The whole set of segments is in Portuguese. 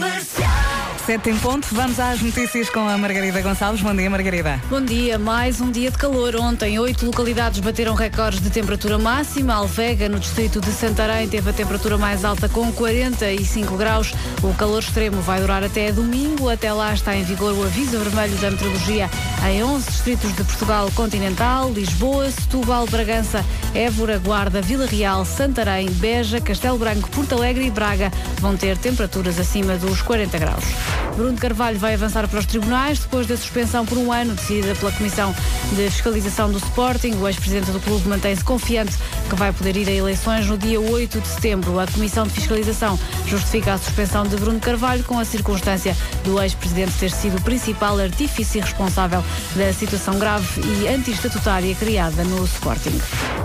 Number Sete em ponto, vamos às notícias com a Margarida Gonçalves. Bom dia, Margarida. Bom dia, mais um dia de calor. Ontem, oito localidades bateram recordes de temperatura máxima. Alvega, no distrito de Santarém, teve a temperatura mais alta com 45 graus. O calor extremo vai durar até domingo. Até lá está em vigor o aviso vermelho da meteorologia em 11 distritos de Portugal continental, Lisboa, Setúbal, Bragança, Évora, Guarda, Vila Real, Santarém, Beja, Castelo Branco, Porto Alegre e Braga vão ter temperaturas acima dos 40 graus. Bruno Carvalho vai avançar para os tribunais depois da suspensão por um ano decidida pela Comissão de Fiscalização do Sporting. O ex-presidente do clube mantém-se confiante que vai poder ir a eleições no dia 8 de setembro. A Comissão de Fiscalização justifica a suspensão de Bruno Carvalho com a circunstância do ex-presidente ter sido o principal artífice responsável da situação grave e anti-estatutária criada no Sporting.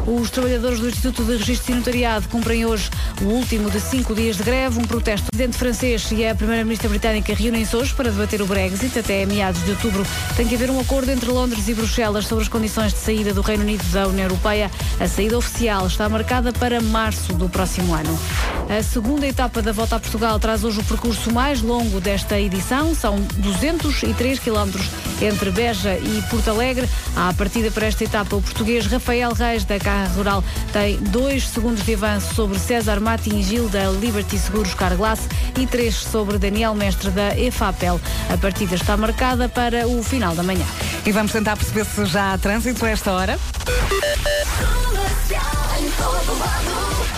Os trabalhadores do Instituto de Registro e Notariado cumprem hoje o último de cinco dias de greve. Um protesto. O presidente francês e a primeira-ministra britânica reúnem-se hoje para debater o Brexit. Até meados de outubro tem que haver um acordo entre Londres e Bruxelas sobre as condições de saída do Reino Unido da União Europeia. A saída oficial está marcada para março do próximo ano. A segunda etapa da Volta a Portugal traz hoje o percurso mais longo desta edição. São 203 quilómetros entre Beja e Porto Alegre. À partida para esta etapa, o português Rafael Reis, da Carra Rural, tem dois segundos de avanço sobre César Martin Gil, da Liberty Seguros Carglass, e três sobre Daniel Mestre, da EFAPEL. A partida está marcada para o final da manhã. E vamos tentar perceber se já há trânsito a esta hora.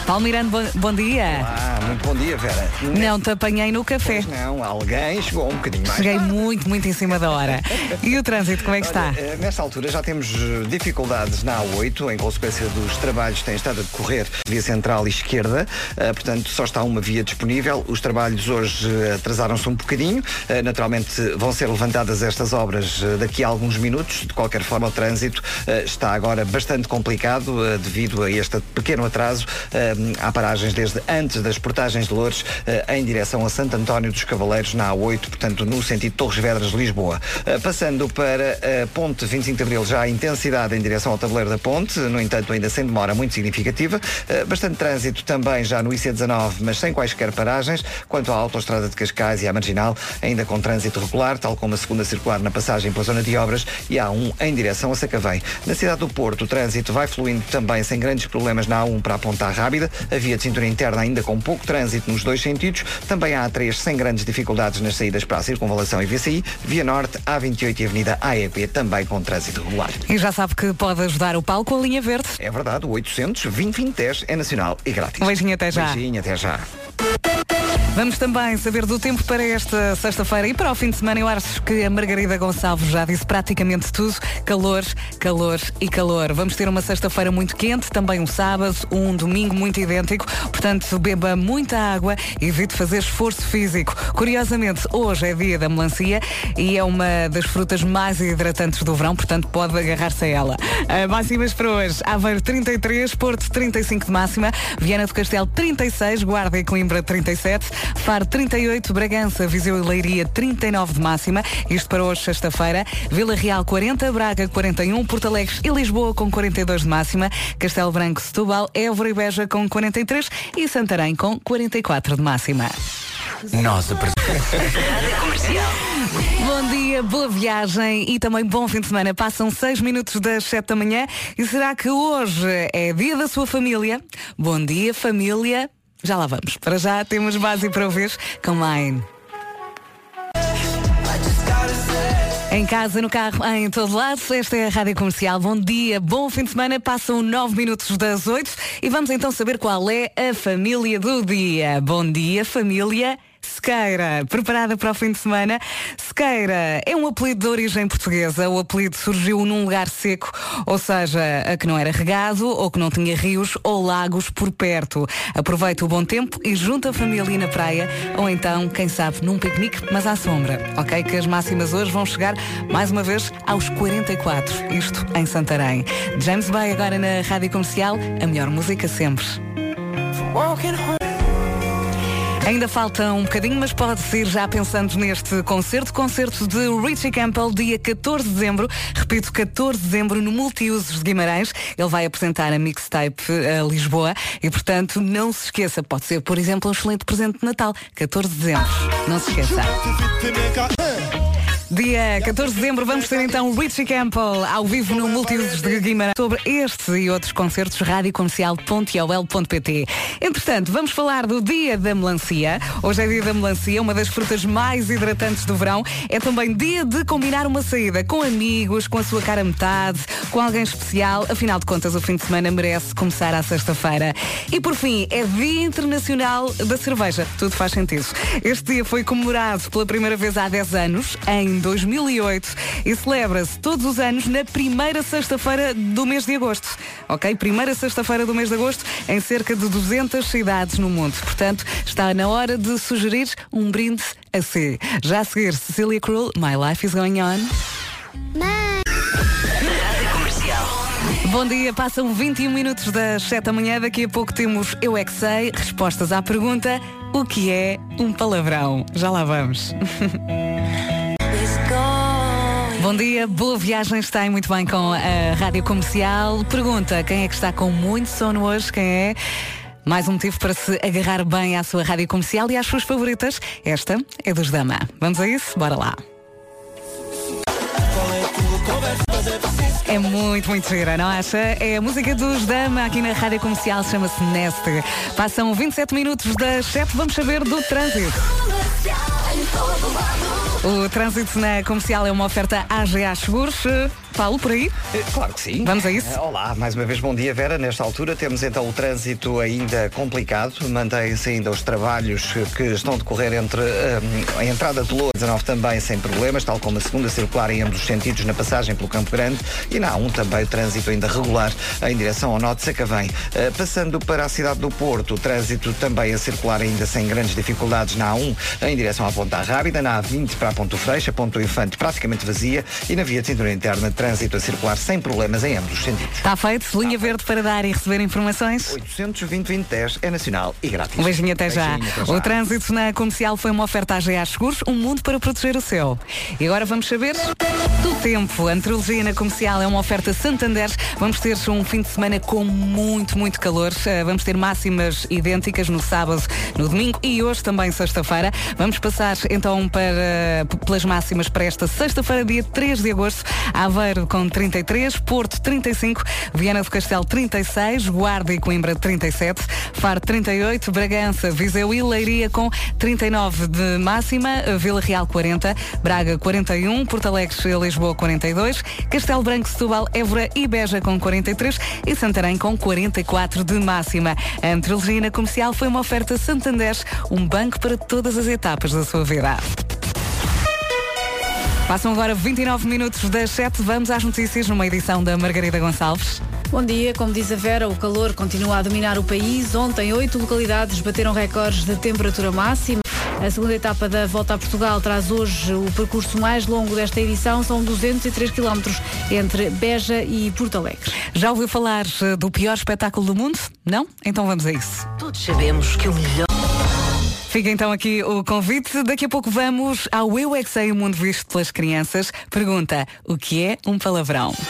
Paulo Miranda, bom, bom dia. Ah, muito bom dia, Vera. Não te apanhei no café. Pois não, alguém chegou um bocadinho mais. Cheguei muito, muito em cima da hora. E o trânsito, como é que está? Olha, eh, nesta altura já temos dificuldades na A8, em consequência dos trabalhos que têm estado a decorrer via central e esquerda, Eh, portanto só está uma via disponível. Os trabalhos hoje eh, atrasaram-se um bocadinho, naturalmente vão ser levantadas estas obras daqui a alguns minutos. De qualquer forma, o trânsito está agora bastante complicado devido a este pequeno atraso. Eh, Há paragens desde antes das portagens de Loures eh, em direção a Santo António dos Cavaleiros na A8, portanto no sentido Torres Vedras Lisboa. Eh, Passando para a Ponte 25 de Abril, já a intensidade em direção ao tabuleiro da Ponte, no entanto ainda sem demora muito significativa. Eh, Bastante trânsito também já no IC19, mas sem quaisquer paragens. Quanto à autoestrada de Cascais e à Marginal, ainda com trânsito regular, tal como a segunda circular na passagem pela zona de obras e há um em direção a Sacavém. Na cidade do Porto, o trânsito vai fluindo também sem grandes problemas na A1 para a Ponta Rábida, a via de cintura interna ainda com pouco trânsito nos dois sentidos, também há A3 sem grandes dificuldades nas saídas para a Circunvalação e VCI, via Norte, A28 e Avenida AEP também com trânsito regular. E já sabe que pode ajudar o Paulo com a linha verde. É verdade, o 800 2010 é nacional e grátis. Um beijinho até já. Beijinho, até já. Vamos também saber do tempo para esta sexta-feira e para o fim de semana. Eu acho que a Margarida Gonçalves já disse praticamente tudo. Calor, calor e calor. Vamos ter uma sexta-feira muito quente, também um sábado, um domingo muito idêntico. Portanto, beba muita água e evite fazer esforço físico. Curiosamente, hoje é dia da melancia e é uma das frutas mais hidratantes do verão, portanto pode agarrar-se a ela. Uh, máximas para hoje. Aveiro 33, Porto 35 de máxima, Viana do Castelo 36, Guarda e Coimbra 37, Faro 38, Bragança, Viseu e Leiria 39 de máxima. Isto para hoje, sexta-feira. Vila Real 40, Braga 41, Porto Alegre e Lisboa com 42 de máxima. Castelo Branco, Setúbal, Évora e Beja com 43 e Santarém com 44 de máxima. Nós Bom dia, boa viagem e também bom fim de semana. Passam 6 minutos das 7 da manhã e será que hoje é dia da sua família? Bom dia, família. Já lá vamos. Para já temos base para ouvir com Mine. Em casa, no carro, em todo lado, esta é a Rádio Comercial. Bom dia, bom fim de semana. Passam 9 minutos das 8 e vamos então saber qual é a família do dia. Bom dia, família. Sequeira, preparada para o fim de semana. Sequeira é um apelido de origem portuguesa. O apelido surgiu num lugar seco, ou seja, a que não era regado ou que não tinha rios ou lagos por perto. Aproveita o bom tempo e junta a família na praia ou então, quem sabe, num piquenique, mas à sombra. Ok? Que as máximas hoje vão chegar mais uma vez aos 44. Isto em Santarém. James Bay agora na Rádio Comercial, a melhor música sempre. Ainda falta um bocadinho, mas pode ser já pensando neste concerto. Concerto de Richie Campbell, dia 14 de dezembro. Repito, 14 de dezembro no Multiusos de Guimarães. Ele vai apresentar a mixtape a Lisboa e, portanto, não se esqueça. Pode ser, por exemplo, um excelente presente de Natal. 14 de dezembro. Não se esqueça. Dia 14 de dezembro vamos ter então Richie Campbell ao vivo no Multiusos de Guimarães sobre estes e outros concertos radiocomercial.ol.pt Entretanto, vamos falar do Dia da Melancia. Hoje é Dia da Melancia, uma das frutas mais hidratantes do verão. É também dia de combinar uma saída com amigos, com a sua cara metade, com alguém especial. Afinal de contas, o fim de semana merece começar à sexta-feira. E por fim, é Dia Internacional da Cerveja. Tudo faz sentido. Este dia foi comemorado pela primeira vez há 10 anos, em 2008 e celebra-se todos os anos na primeira sexta-feira do mês de agosto. Ok? Primeira sexta-feira do mês de agosto em cerca de 200 cidades no mundo. Portanto, está na hora de sugerir um brinde a si. Já a seguir, Cecilia Cruel, My Life is Going On. Bom dia, passam 21 minutos das 7 da manhã. Daqui a pouco temos Eu é que sei, respostas à pergunta: o que é um palavrão? Já lá vamos. Bom dia, boa viagem, está aí muito bem com a Rádio Comercial. Pergunta, quem é que está com muito sono hoje? Quem é? Mais um motivo para se agarrar bem à sua Rádio Comercial e às suas favoritas. Esta é dos Dama. Vamos a isso? Bora lá. É muito, muito gira, não acha? É a música dos Dama aqui na Rádio Comercial, chama-se Nest. Passam 27 minutos das 7, vamos saber do trânsito. O trânsito na comercial é uma oferta AGA Seguros. Paulo, por aí? Claro que sim. Vamos a isso? Olá, mais uma vez bom dia, Vera. Nesta altura temos então o trânsito ainda complicado. Mantém-se ainda os trabalhos que estão a decorrer entre um, a entrada de Lourdes 19 também sem problemas, tal como a segunda circular em ambos os sentidos na passagem pelo Campo Grande e na A1 também o trânsito ainda regular em direção ao Norte de Sacavém. Uh, passando para a cidade do Porto, o trânsito também a circular ainda sem grandes dificuldades na A1 em direção à Ponta Rábida, na A20 para a Ponto Freixo, a Ponto Infante praticamente vazia e na via de cintura interna trânsito a circular sem problemas em ambos os sentidos. Está feito. Linha verde para dar e receber informações. 820 2010 é nacional e grátis. Um beijinho até já. Beijinho até já. O trânsito na comercial foi uma oferta à GA Seguros, um mundo para proteger o céu. E agora vamos saber do tempo. A meteorologia na comercial é uma oferta Santander. Vamos ter um fim de semana com muito, muito calor. Uh, Vamos ter máximas idênticas no sábado, no domingo e hoje também sexta-feira. Vamos passar então para, pelas máximas para esta sexta-feira, dia 3 de agosto. Aveiro com 33, Porto 35, Viana do Castelo 36, Guarda e Coimbra 37, Faro 38, Bragança, Viseu e Leiria com 39 de máxima, Vila Real 40, Braga 41, Porto Alegre e Lisboa 42, Castelo Branco, Setúbal, Évora e Beja com 43 e Santarém com 44 de máxima. A meteorologia na comercial foi uma oferta Santander, um banco para todas as etapas da sua vida. Passam agora 29 minutos das 7. Vamos às notícias numa edição da Margarida Gonçalves. Bom dia, como diz a Vera, o calor continua a dominar o país. Ontem, oito localidades bateram recordes de temperatura máxima. A segunda etapa da Volta a Portugal traz hoje o percurso mais longo desta edição, são 203 quilómetros entre Beja e Porto Alegre. Já ouviu falar eh, do pior espetáculo do mundo? Não? Então vamos a isso. Todos sabemos que o melhor. Fica então aqui o convite. Daqui a pouco vamos ao Eu é que Sei, o mundo visto pelas crianças. Pergunta, o que é um palavrão?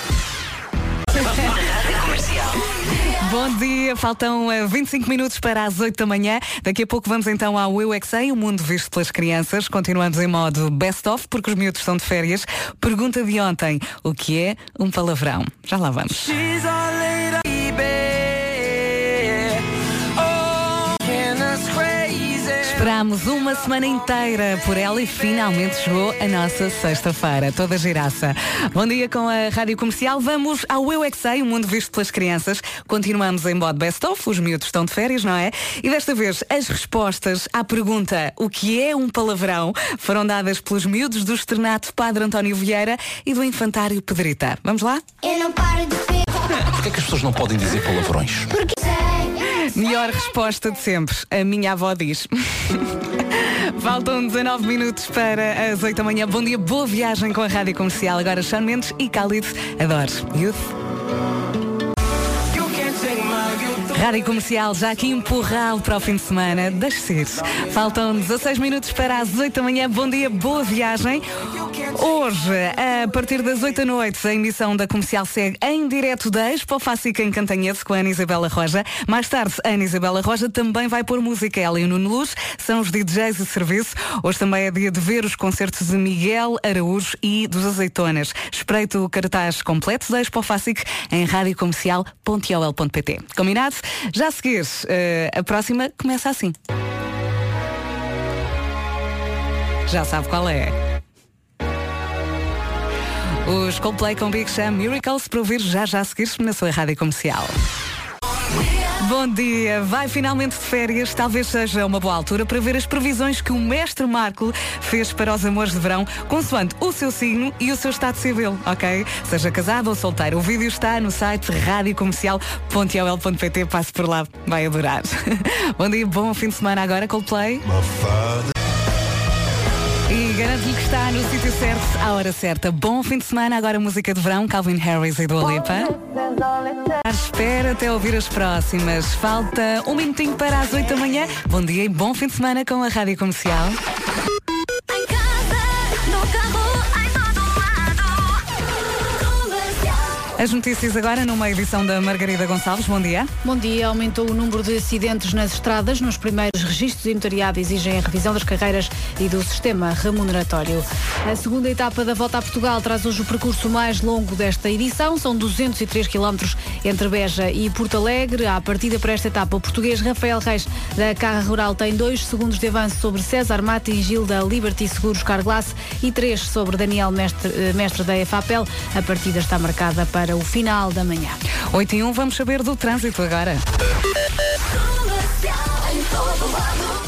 Bom dia, faltam eh, 25 minutos para as 8 da manhã. Daqui a pouco vamos então ao Eu é o mundo visto pelas crianças. Continuamos em modo best-of, porque os miúdos estão de férias. Pergunta de ontem, o que é um palavrão? Já lá vamos. Esperámos uma semana inteira por ela e finalmente chegou a nossa sexta-feira, toda giraça. Bom dia com a Rádio Comercial. Vamos ao Eu é que Sei, o mundo visto pelas crianças. Continuamos em modo best-of, os miúdos estão de férias, não é? E desta vez as respostas à pergunta o que é um palavrão foram dadas pelos miúdos do Externato Padre António Vieira e do Infantário Pedrita. Vamos lá? Eu não paro de ver Porquê é que as pessoas não podem dizer palavrões? porque. Melhor resposta de sempre. A minha avó diz. Faltam 19 minutos para as 8 da manhã. Bom dia, boa viagem com a Rádio Comercial. Agora Sean Mendes e Khalid. Adoro. Youth. Rádio Comercial, já aqui empurrado para o fim de semana. Deixe ser. Faltam 16 minutos para as 8 da manhã. Bom dia, boa viagem. Hoje, a partir das 8 da noite, a emissão da comercial segue em direto da Expo Fácica em Cantanhede com a Ana Isabela Roja. Mais tarde, a Ana Isabela Roja também vai pôr música. Ela e o Nuno Luz são os DJs de serviço. Hoje também é dia de ver os concertos de Miguel Araújo e dos Azeitonas. Espreito o cartaz completo da Expo Fácica em radiocomercial.ol.pt. Combinado? Já a seguir, eh, a próxima começa assim. Já sabe qual é. Os Coldplay com Big Sam Miracles para ouvir já já a seguir na sua rádio comercial. Bom dia, vai finalmente de férias, talvez seja uma boa altura para ver as previsões que o mestre Marco fez para os amores de verão, consoante o seu signo e o seu estado civil, ok? Seja casado ou solteiro, o vídeo está no site radiocomercial.ol.pt, passe por lá, vai adorar. bom dia, bom fim de semana agora, Coldplay. E garanto-lhe que está no sítio certo, à hora certa. Bom fim de semana, agora música de verão, Calvin Harris e Dua Lipa. Espera até ouvir as próximas. Falta um minutinho para as 8 da manhã. Bom dia e bom fim de semana com a Rádio Comercial. As notícias agora numa edição da Margarida Gonçalves. Bom dia. Bom dia. Aumentou o número de acidentes nas estradas. Nos primeiros registros de inventariado exigem a revisão das carreiras e do sistema remuneratório. A segunda etapa da Volta a Portugal traz hoje o percurso mais longo desta edição. São 203 quilómetros entre Beja e Porto Alegre. À partida para esta etapa, o português Rafael Reis da Carra Rural tem dois segundos de avanço sobre César Mata e Gil da Liberty Seguros Carglass e três sobre Daniel Mestre, eh, mestre da EFAPEL. A partida está marcada para o final da manhã. 8 e 1, vamos saber do trânsito agora.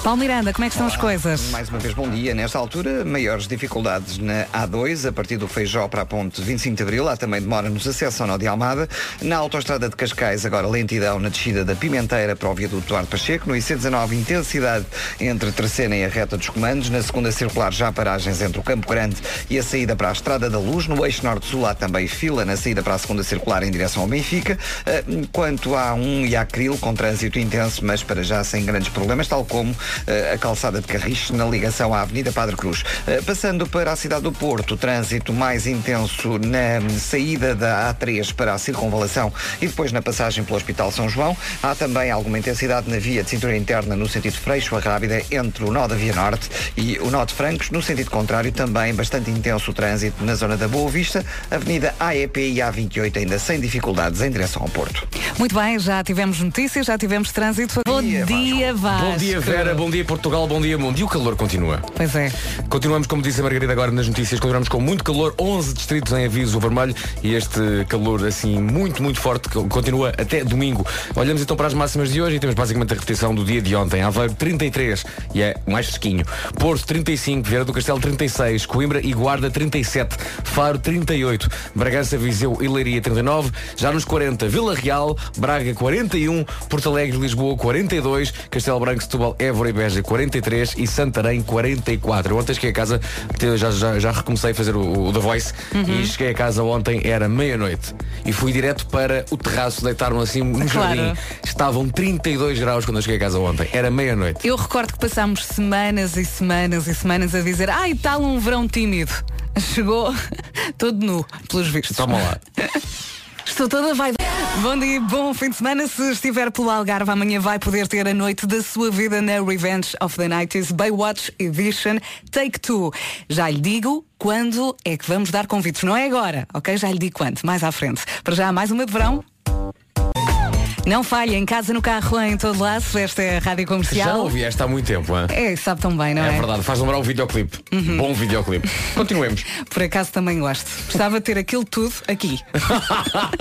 Paulo Miranda, como é que estão as coisas? Mais uma vez, bom dia. Nesta altura, maiores dificuldades na A2, a partir do Feijó para a ponte 25 de Abril. Há também demora nos acessos ao Nó de Almada. Na autoestrada de Cascais, agora lentidão na descida da Pimenteira para o viaduto Duarte Pacheco. No IC19, intensidade entre Terceira e a reta dos comandos. Na segunda circular, já paragens entre o Campo Grande e a saída para a Estrada da Luz. No eixo norte-sul, há também fila na saída para a segunda circular em direção ao Benfica. Ah, Quanto a A1 e a Acril, com trânsito intenso, mas para já sem grandes problemas, tal como eh, a calçada de Carris na ligação à Avenida Padre Cruz. Eh, Passando para a cidade do Porto, trânsito mais intenso na saída da A3 para a circunvalação e depois na passagem pelo Hospital São João. Há também alguma intensidade na via de cintura interna no sentido Freixo a Rábida entre o nó da Via Norte e o nó de Francos. No sentido contrário, também bastante intenso o trânsito na zona da Boa Vista, Avenida AEP e A28 ainda sem dificuldades em direção ao Porto. Muito bem, já tivemos notícias, já tivemos trânsito. Bom dia, dia, Vasco. Bom dia, Vera. Bom dia, Portugal. Bom dia, mundo. E o calor continua. Pois é. Continuamos, como disse a Margarida agora nas notícias, continuamos com muito calor, 11 distritos em aviso vermelho e este calor assim muito, muito forte continua até domingo. Olhamos então para as máximas de hoje e temos basicamente a repetição do dia de ontem. Aveiro 33 e é mais fresquinho. Porto 35, Vieira do Castelo 36, Coimbra e Guarda 37, Faro 38, Bragança, Viseu e Leiria 39, já nos 40, Vila Real, Braga 41, Porto Alegre, Lisboa 42, Castelo Branco, Setúbal, Évora e Beja 43 e Santarém 44. Eu ontem cheguei a casa, já, já, já recomecei a fazer o, o The Voice e cheguei a casa ontem, era meia-noite e fui direto para o terraço, deitar-me assim no Claro. jardim. Estavam 32 graus quando eu cheguei a casa ontem, era meia-noite. Eu recordo que passámos semanas e semanas e semanas a dizer ai, tal um verão tímido. Chegou todo nu, pelos vistos. Toma lá. Estou toda vai. Bom dia, bom fim de semana. Se estiver pelo Algarve, amanhã vai poder ter a noite da sua vida na Revenge of the 90s Baywatch Edition Take Two. Já lhe digo quando é que vamos dar convites. Não é agora, ok? Já lhe digo quando, mais à frente. Para já, mais uma de verão. Não falha, em casa, no carro, em todo lado. Esta é a Rádio Já Comercial. não ouvi esta há muito tempo, hein? É, sabe tão bem, não É é? verdade, faz lembrar o videoclipe. Uhum. Bom videoclipe. Continuemos. Por acaso também gosto. Gostava de ter aquilo tudo aqui.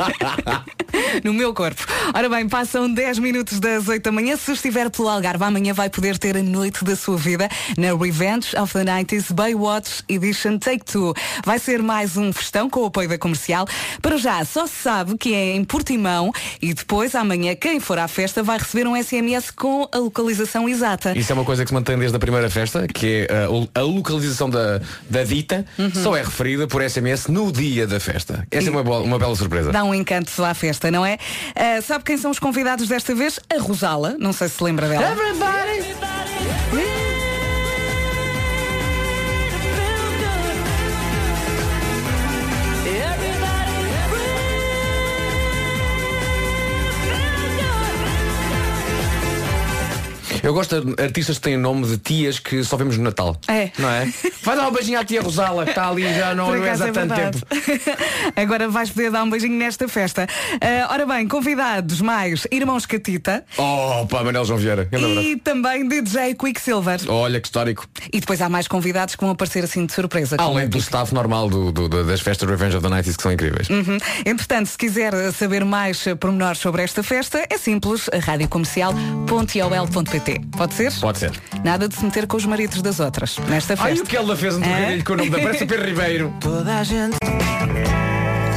no meu corpo. Ora bem, passam 10 minutos das 8 da manhã. Se estiver pelo Algarve, amanhã vai poder ter a noite da sua vida na Revenge of the 90s Baywatch Edition Take Two. Vai ser mais um festão com o apoio da comercial. Para já, só se sabe que é em Portimão e depois amanhã manhã, quem for à festa vai receber um SMS com a localização exata. Isso é uma coisa que se mantém desde a primeira festa, que é a, a localização da, da dita, Uhum. só é referida por SMS no dia da festa. Essa é uma, boa- uma bela surpresa. Dá um encanto à festa, não é? Ah, sabe quem são os convidados desta vez? A Rosala, não sei se se lembra dela. Eu gosto de artistas que têm nome de tias que só vemos no Natal. É. Não é? Vai dar um beijinho à tia Rosala, que está ali já não Por é acaso há é tanto verdade. tempo. Agora vais poder dar um beijinho nesta festa. Ah, ora bem, convidados mais Irmãos Catita Oh, pá, Manel João Vieira. E também DJ Quicksilver. Olha que histórico. E depois há mais convidados que vão aparecer assim de surpresa. Além eu do staff normal do, do- do- das festas Revenge of the Nights que são incríveis. Uhum. Entretanto, se quiser saber mais eh, pormenores sobre esta festa, é simples, radiocomercial.iol.pt. Pode ser? Pode ser. Nada de se meter com os maridos das outras nesta Ai, festa. o que ela fez um É? trocadilho com o nome da parece Pedro Ribeiro.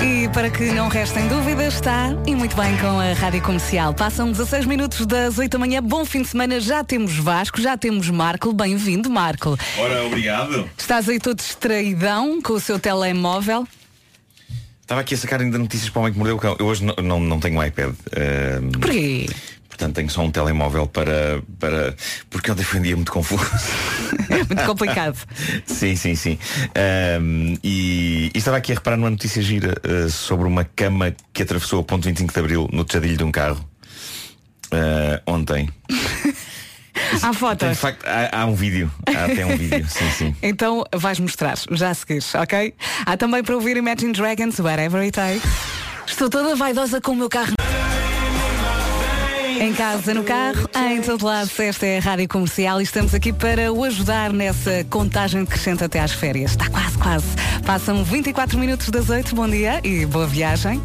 E para que não restem dúvidas, está e muito bem com a Rádio Comercial. Passam 16 minutos das 8 da manhã. Bom fim de semana. Já temos Vasco, já temos Marco. Bem-vindo, Marco. Ora, obrigado. Estás aí todo distraidão com o seu telemóvel. Estava aqui a sacar ainda notícias para o homem que mordeu o cão. Eu hoje não, não, não tenho um iPad. Ahm, Porquê? Portanto, tenho só um telemóvel para. para porque ontem foi um dia muito confuso. Muito complicado. sim, sim, sim. Ahm, e, e estava aqui a reparar numa notícia gira ah, sobre uma cama que atravessou a ponto 25 de Abril no tejadilho de um carro. ah, ontem. Há fotos. de facto, há, há um vídeo. Há até um vídeo, sim, sim. Então vais mostrar, já a seguir, ok? Há também para ouvir Imagine Dragons, Whatever It Takes. Estou toda vaidosa com o meu carro. Em casa, no carro, em todo lado, esta é a Rádio Comercial e estamos aqui para o ajudar nessa contagem decrescente até às férias. Está quase, quase. Passam 24 minutos das 8, bom dia e boa viagem.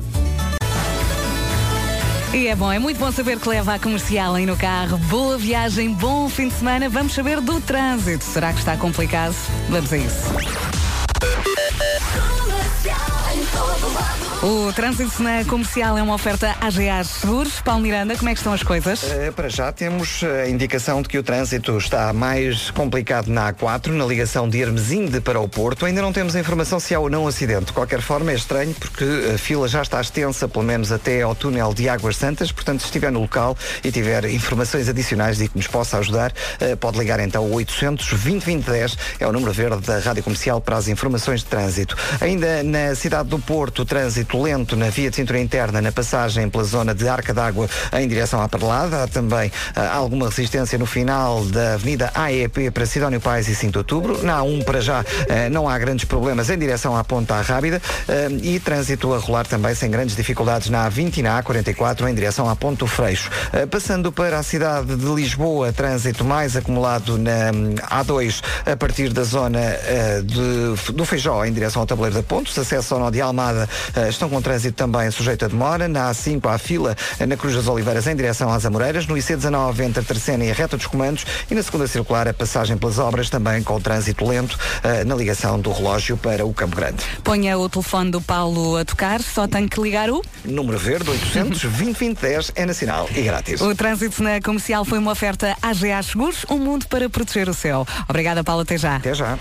E é bom, é muito bom saber que leva a comercial aí no carro. Boa viagem, bom fim de semana. Vamos saber do trânsito. Será que está complicado? Vamos a isso. O trânsito na comercial é uma oferta AGA Seguros. Paulo Miranda, como é que estão as coisas? Eh, Para já temos a indicação de que o trânsito está mais complicado na A4, na ligação de Hermesinde para o Porto. Ainda não temos a informação se há ou não acidente. De qualquer forma, é estranho porque a fila já está extensa, pelo menos até ao túnel de Águas Santas. Portanto, se estiver no local e tiver informações adicionais e que nos possa ajudar, eh, pode ligar então ao 800 2010 é o número verde da Rádio Comercial para as informações de trânsito. Ainda na cidade do Porto, o trânsito lento na via de cintura interna, na passagem pela zona de Arca d'Água em direção à Perlada. Há também ah, alguma resistência no final da Avenida AEP para Sidónio Pais e 5 de Outubro. Na A1 para já ah, não há grandes problemas em direção à Ponta Rábida ah, e trânsito a rolar também sem grandes dificuldades na A20 e na A44 em direção à Ponte do Freixo. Passando para a cidade de Lisboa, trânsito mais acumulado na hum, A2 a partir da zona de- do Feijó em direção ao Tabuleiro da Ponte. Os acessos ao nó de Almada estão com trânsito também sujeito a demora. Na A5 há fila na Cruz das Oliveiras em direção às Amoreiras. No IC19 entre a Terceira e a Reta dos Comandos. E na segunda circular a passagem pelas obras também com trânsito lento ah, na ligação do relógio para o Campo Grande. Ponha o telefone do Paulo a tocar, só tem que ligar o. Número verde 800 2010 é nacional e grátis. O trânsito na comercial foi uma oferta AGA Seguros, um mundo para proteger o céu. Obrigada, Paulo, até já. Até já.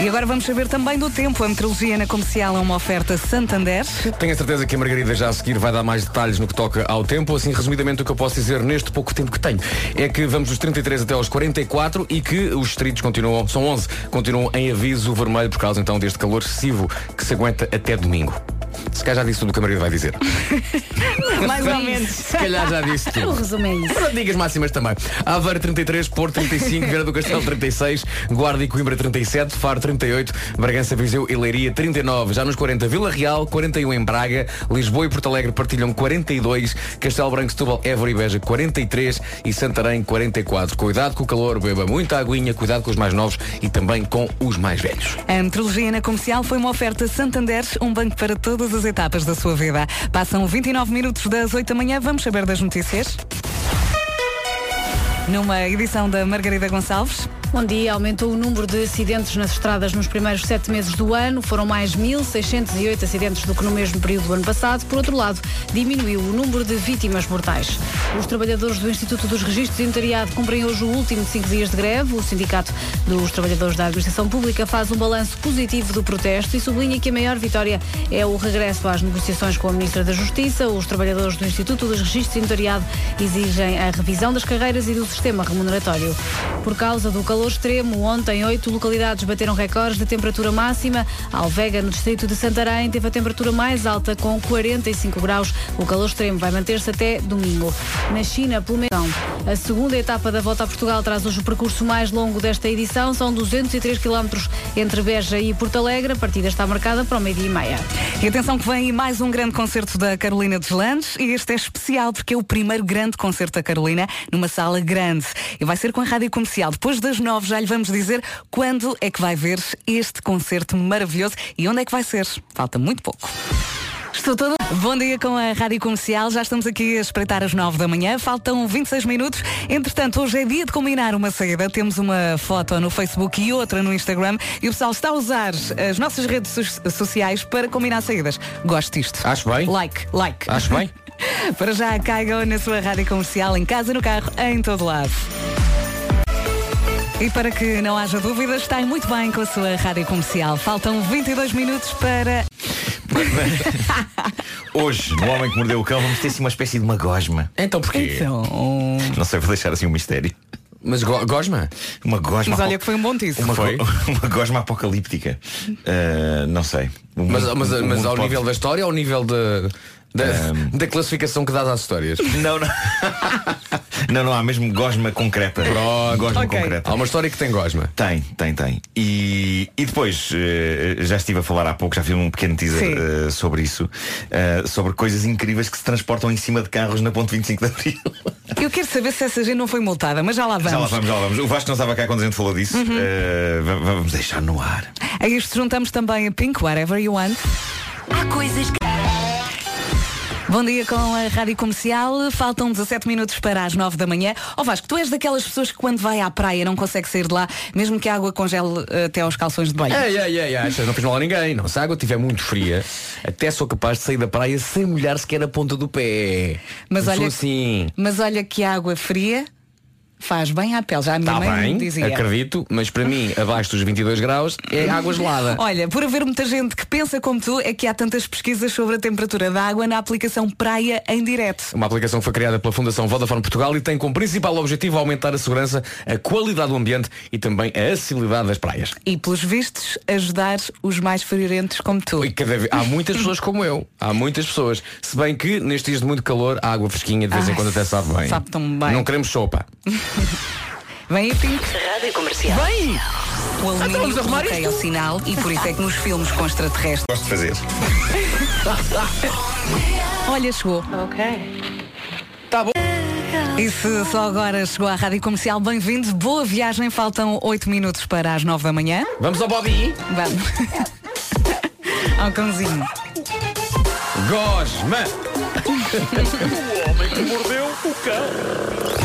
E agora vamos saber também do tempo. A meteorologia na comercial é uma oferta Santander. Tenho a certeza que a Margarida já a seguir vai dar mais detalhes no que toca ao tempo. Assim, resumidamente, o que eu posso dizer neste pouco tempo que tenho é que vamos dos 33 até aos 44 e que os distritos continuam, são 11, continuam em aviso vermelho por causa então deste calor excessivo que se aguenta até domingo. Se calhar já disse tudo o que a Margarida vai dizer. Mais ou menos. Se calhar já disse O tudo. resumo é isso. Para digas máximas também. Aveiro 33, Porto 35, Vieira do Castelo 36, Guarda e Coimbra 37, Faro 38, Bragança, Viseu e Leiria 39. Já nos 40, Vila Real 41 em Braga, Lisboa e Porto Alegre partilham 42, Castelo Branco, Setúbal, Évora e Beja 43 e Santarém 44. Cuidado com o calor, beba muita aguinha, cuidado com os mais novos e também com os mais velhos. A meteorologia na comercial foi uma oferta Santander, um banco para todas as etapas da sua vida. Passam 29 minutos das 8 da manhã, vamos saber das notícias. Numa edição da Margarida Gonçalves. Bom dia. Aumentou o número de acidentes nas estradas nos primeiros sete meses do ano. Foram mais 1.608 acidentes do que no mesmo período do ano passado. Por outro lado, diminuiu o número de vítimas mortais. Os trabalhadores do Instituto dos Registros de Inventariado cumprem hoje o último de cinco dias de greve. O Sindicato dos Trabalhadores da Administração Pública faz um balanço positivo do protesto e sublinha que a maior vitória é o regresso às negociações com a Ministra da Justiça. Os trabalhadores do Instituto dos Registros de Inventariado exigem a revisão das carreiras e do sistema remuneratório. Por causa do calor extremo, ontem oito localidades bateram recordes de temperatura máxima. Alvega, no distrito de Santarém, teve a temperatura mais alta com 45 graus. O calor extremo vai manter-se até domingo. Na China, pelo menos. A segunda etapa da volta a Portugal traz hoje o percurso mais longo desta edição. São 203 quilómetros entre Beja e Porto Alegre. A partida está marcada para o meio-dia e meia. E atenção que vem aí mais um grande concerto da Carolina Deslandes e este é especial porque é o primeiro grande concerto da Carolina numa sala grande. E vai ser com a rádio comercial. Depois das nove já lhe vamos dizer quando é que vai ver este concerto maravilhoso e onde é que vai ser. Falta muito pouco. Estou toda. Bom dia com a Rádio Comercial. Já estamos aqui a espreitar as 9 da manhã. Faltam 26 minutos. Entretanto, hoje é dia de combinar uma saída. Temos uma foto no Facebook e outra no Instagram. E o pessoal está a usar as nossas redes so- sociais para combinar saídas. Gosto disto. Acho bem. Like, like. Acho bem. Para já caigam na sua rádio comercial, em casa, no carro, em todo lado. E para que não haja dúvidas, está muito bem com a sua rádio comercial. Faltam 22 minutos para. Hoje, no Homem que Mordeu o Cão, vamos ter assim uma espécie de uma gosma. Então porquê? Então. Não sei, vou deixar assim um mistério. Mas go gosma? Uma gosma. Mas olha que foi um bom tiço. Uma, Foi? go- uma gosma apocalíptica. Uh, não sei. O Mas, mas, o mas ao pode- nível da história ou ao nível da, da, Um. da classificação que dás às histórias? Não, não. não, não, há mesmo gosma concreta. Gosma Ok. concreta. Há uma história que tem gosma. Tem, tem, tem. E, e depois, eh, já estive a falar há pouco, já fiz um pequeno teaser eh, sobre isso, eh, sobre coisas incríveis que se transportam em cima de carros na ponte 25 de Abril. Eu quero saber se essa gente não foi multada, mas já lá vamos. Já lá vamos, já lá vamos. O Vasco não estava cá quando a gente falou disso. Uhum. Eh, va- vamos deixar no ar. A isto juntamos também a Pink, Whatever You Want. Há coisas que. Bom dia com a Rádio Comercial. Faltam 17 minutos para as 9 da manhã. Ó Vasco, tu és daquelas pessoas que quando vai à praia não consegue sair de lá, mesmo que a água congele eh, até aos calções de banho. Ei, ei, ei, achas? Não fiz mal a ninguém. Não, se a água estiver muito fria, até sou capaz de sair da praia sem molhar sequer a ponta do pé. Mas Eu olha, assim. mas olha que água fria faz bem à pele. Já a minha Está mãe me bem, dizia. acredito, mas para mim, abaixo dos 22 graus, é água gelada. Olha, por haver muita gente que pensa como tu, é que há tantas pesquisas sobre a temperatura da água na aplicação Praia em Direto. Uma aplicação que foi criada pela Fundação Vodafone Portugal e tem como principal objetivo aumentar a segurança, a qualidade do ambiente e também a acessibilidade das praias. E pelos vistos, ajudar os mais friorentos como tu. E cada vez- há muitas pessoas como eu. Há muitas pessoas. Se bem que nestes dias de muito calor, a água fresquinha de vez em Ai, quando até sabe bem. sabe tão bem. Não queremos sopa. Vem aí, Pink. Rádio Comercial. Bem! O alumínio vamos arrumar bloqueia o sinal e por isso é que nos filmes com extraterrestres. Gosto de fazer. Olha, chegou. Ok. Tá bom. E se só agora chegou à Rádio Comercial, bem-vindo. Boa viagem. Faltam 8 minutos para as 9 da manhã. Vamos ao Bobby. Vamos. Ao cãozinho. Gosma.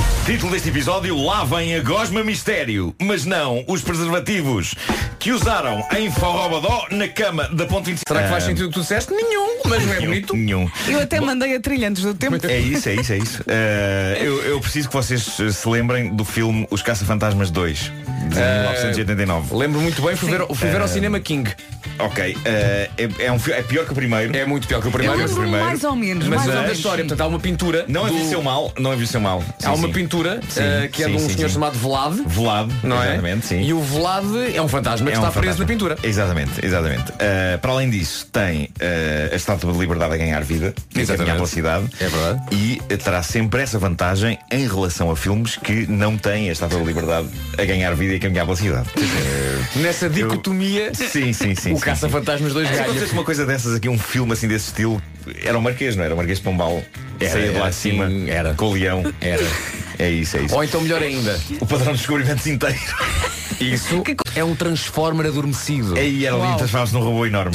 Título deste episódio: Lá vem a Gosma Mistério, mas não os preservativos que usaram em Forrobadó na cama da Ponte 25. Será que faz Ah, sentido o que tu disseste? Nenhum, mas não é bonito. Nenhum. Eu até mandei a trilha antes do tempo. É isso, é isso, é isso. Eh, eu, eu preciso que vocês eh, se lembrem do filme Os Caça-Fantasmas 2, de Eh, 1989. Lembro muito bem, fui ver, fui ver ao cinema King. Ok, eh, é, é um, é pior que o primeiro. É muito pior que o Eu primeiro. lembro primeiro. mais ou menos. Mas mais é ou da menos. história, portanto há uma pintura. Não do- envelheceu mal, não envelheceu mal. Há Sim, uma sim. pintura Sim, eh, que é sim, de um sim, senhor chamado Velade. Velado, Não é? exatamente, sim. E o Velade é um fantasma que É um está preso fantasma. na pintura. Exatamente, exatamente. Uh, para além disso, tem uh, a estátua de liberdade a ganhar vida, a Exatamente. pela cidade. É verdade. E uh, terá sempre essa vantagem em relação a filmes que não têm a estátua de liberdade a ganhar vida e a caminhar pela cidade. Uh, Nessa dicotomia, sim, sim, sim. o Caça-Fantasmas 2 sim. Se ganha. acontecesse uma coisa dessas aqui, um filme assim desse estilo, era o Marquês, não era? O Marquês de Pombal Era, saía de lá de cima era. com o leão. Era. É isso, é isso. Ou então melhor ainda, O padrão de descobrimentos inteiro. Isso é um Transformer adormecido. Aí era lindo, transformava-se num robô enorme.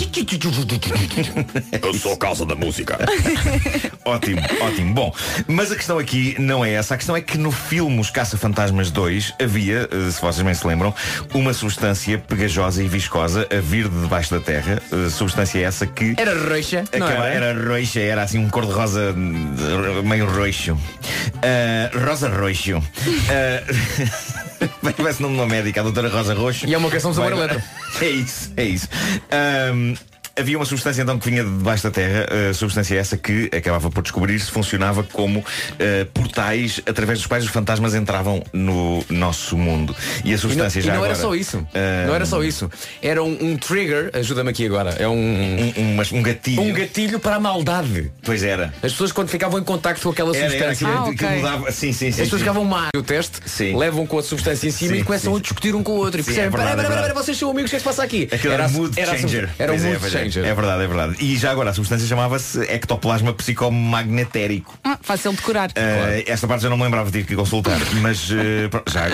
Eu sou a causa da música. ótimo, ótimo. Bom, mas a questão aqui não é essa. A questão é que no filme Os Caça-Fantasmas 2 havia, eh, se vocês bem se lembram, uma substância pegajosa e viscosa a vir de debaixo da terra. Eh, Substância essa que. Era roxa, não Aquela era? era roxa, era assim um cor-de-rosa eh, meio roxo. Ah, rosa roxo. Ah, bem, Parece nome de uma médica, a doutora Rosa Roxo. E é uma canção de sabor Vai- eletro. É isso, é isso. Ahm, havia uma substância então que vinha de debaixo da terra, a substância essa que acabava por descobrir-se funcionava como ah, portais através dos quais os fantasmas entravam no nosso mundo. E a E não, substância e já não era agora, só isso. ah, Não era só isso. Era um, um trigger, ajuda-me aqui agora, é um, Um, um, um gatilho. um gatilho para a maldade. Pois era. As pessoas quando ficavam em contacto com aquela Era, era substância. aquilo, Ah, aquilo ok. mudava. Sim, sim, sim. As pessoas ficavam má no teste, Sim. levam com a substância em cima Sim, e começam sim. a discutir um com o outro. E Sim, percebem, é verdade, "Pera, é pera, pera, vocês são amigos, o que é que se passa aqui? Aquilo era, a- mood era sub- changer. Era um Pois é, mood pois é. É verdade, é verdade. E já agora a substância chamava-se ectoplasma psicomagnetérico. Ah, fácil de curar. Uh, esta parte já não me lembrava, tive que consultar. Mas uh, já,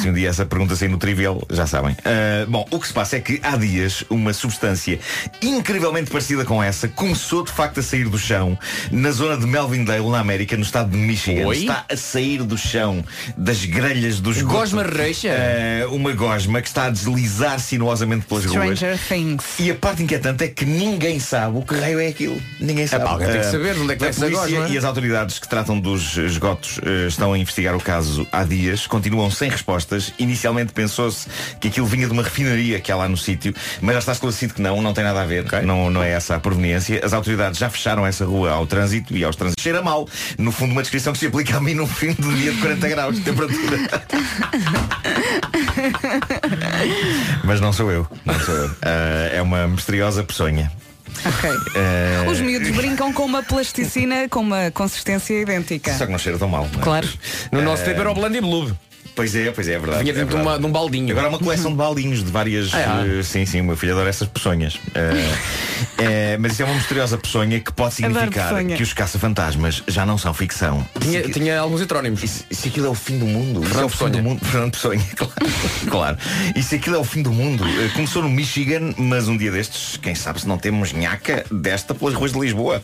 se um dia essa pergunta sair no trivial, já sabem. Uh, bom, o que se passa é que há dias uma substância incrivelmente parecida com essa começou de facto a sair do chão na zona de Melvindale, na América, no estado de Michigan. Oi? Está a sair do chão das grelhas dos Gosma reixa? uma gosma que está a deslizar sinuosamente pelas ruas. Stranger Things. E a parte inquietante é que ninguém sabe o que raio é aquilo. Ninguém sabe. pá, alguém tem que saber de onde é que a polícia gosma. e as autoridades que tratam dos esgotos eh, estão a investigar o caso há dias, continuam sem respostas. Inicialmente pensou-se que aquilo vinha de uma refinaria que há lá no sítio, mas já está esclarecido que não, não tem nada a ver, não, não é essa a proveniência. As autoridades já fecharam essa rua ao trânsito e aos trânsitos. Cheira mal. No fundo, uma descrição que se aplica a mim num fim de dia de 40 graus de temperatura. mas não sou eu, não sou eu. Ah, é uma misteriosa peçonha. Ok. Eh, Os miúdos brincam com uma plasticina com uma consistência idêntica. Só que não cheira tão mal. não é? Claro. No nosso tempo era o Blandy Blue. Pois é, pois é, é verdade. Vinha é dentro de, verdade. uma- de um baldinho. Agora há uma coleção de baldinhos de várias. Ah, é? eh, sim, sim, o meu filho adora essas peçonhas. Eh, eh, mas isso é uma misteriosa peçonha que pode significar peçonha. que os caça-fantasmas já não são ficção. tinha, Se- tinha alguns heterónimos. e se, aquilo é o fim do mundo, Fernando é o fim Pessoa. do mundo. Fernando Pessoa, claro. claro. E se aquilo é o fim do mundo, eh, começou no Michigan, mas um dia destes, quem sabe se não temos nhaca desta pelas ruas de Lisboa.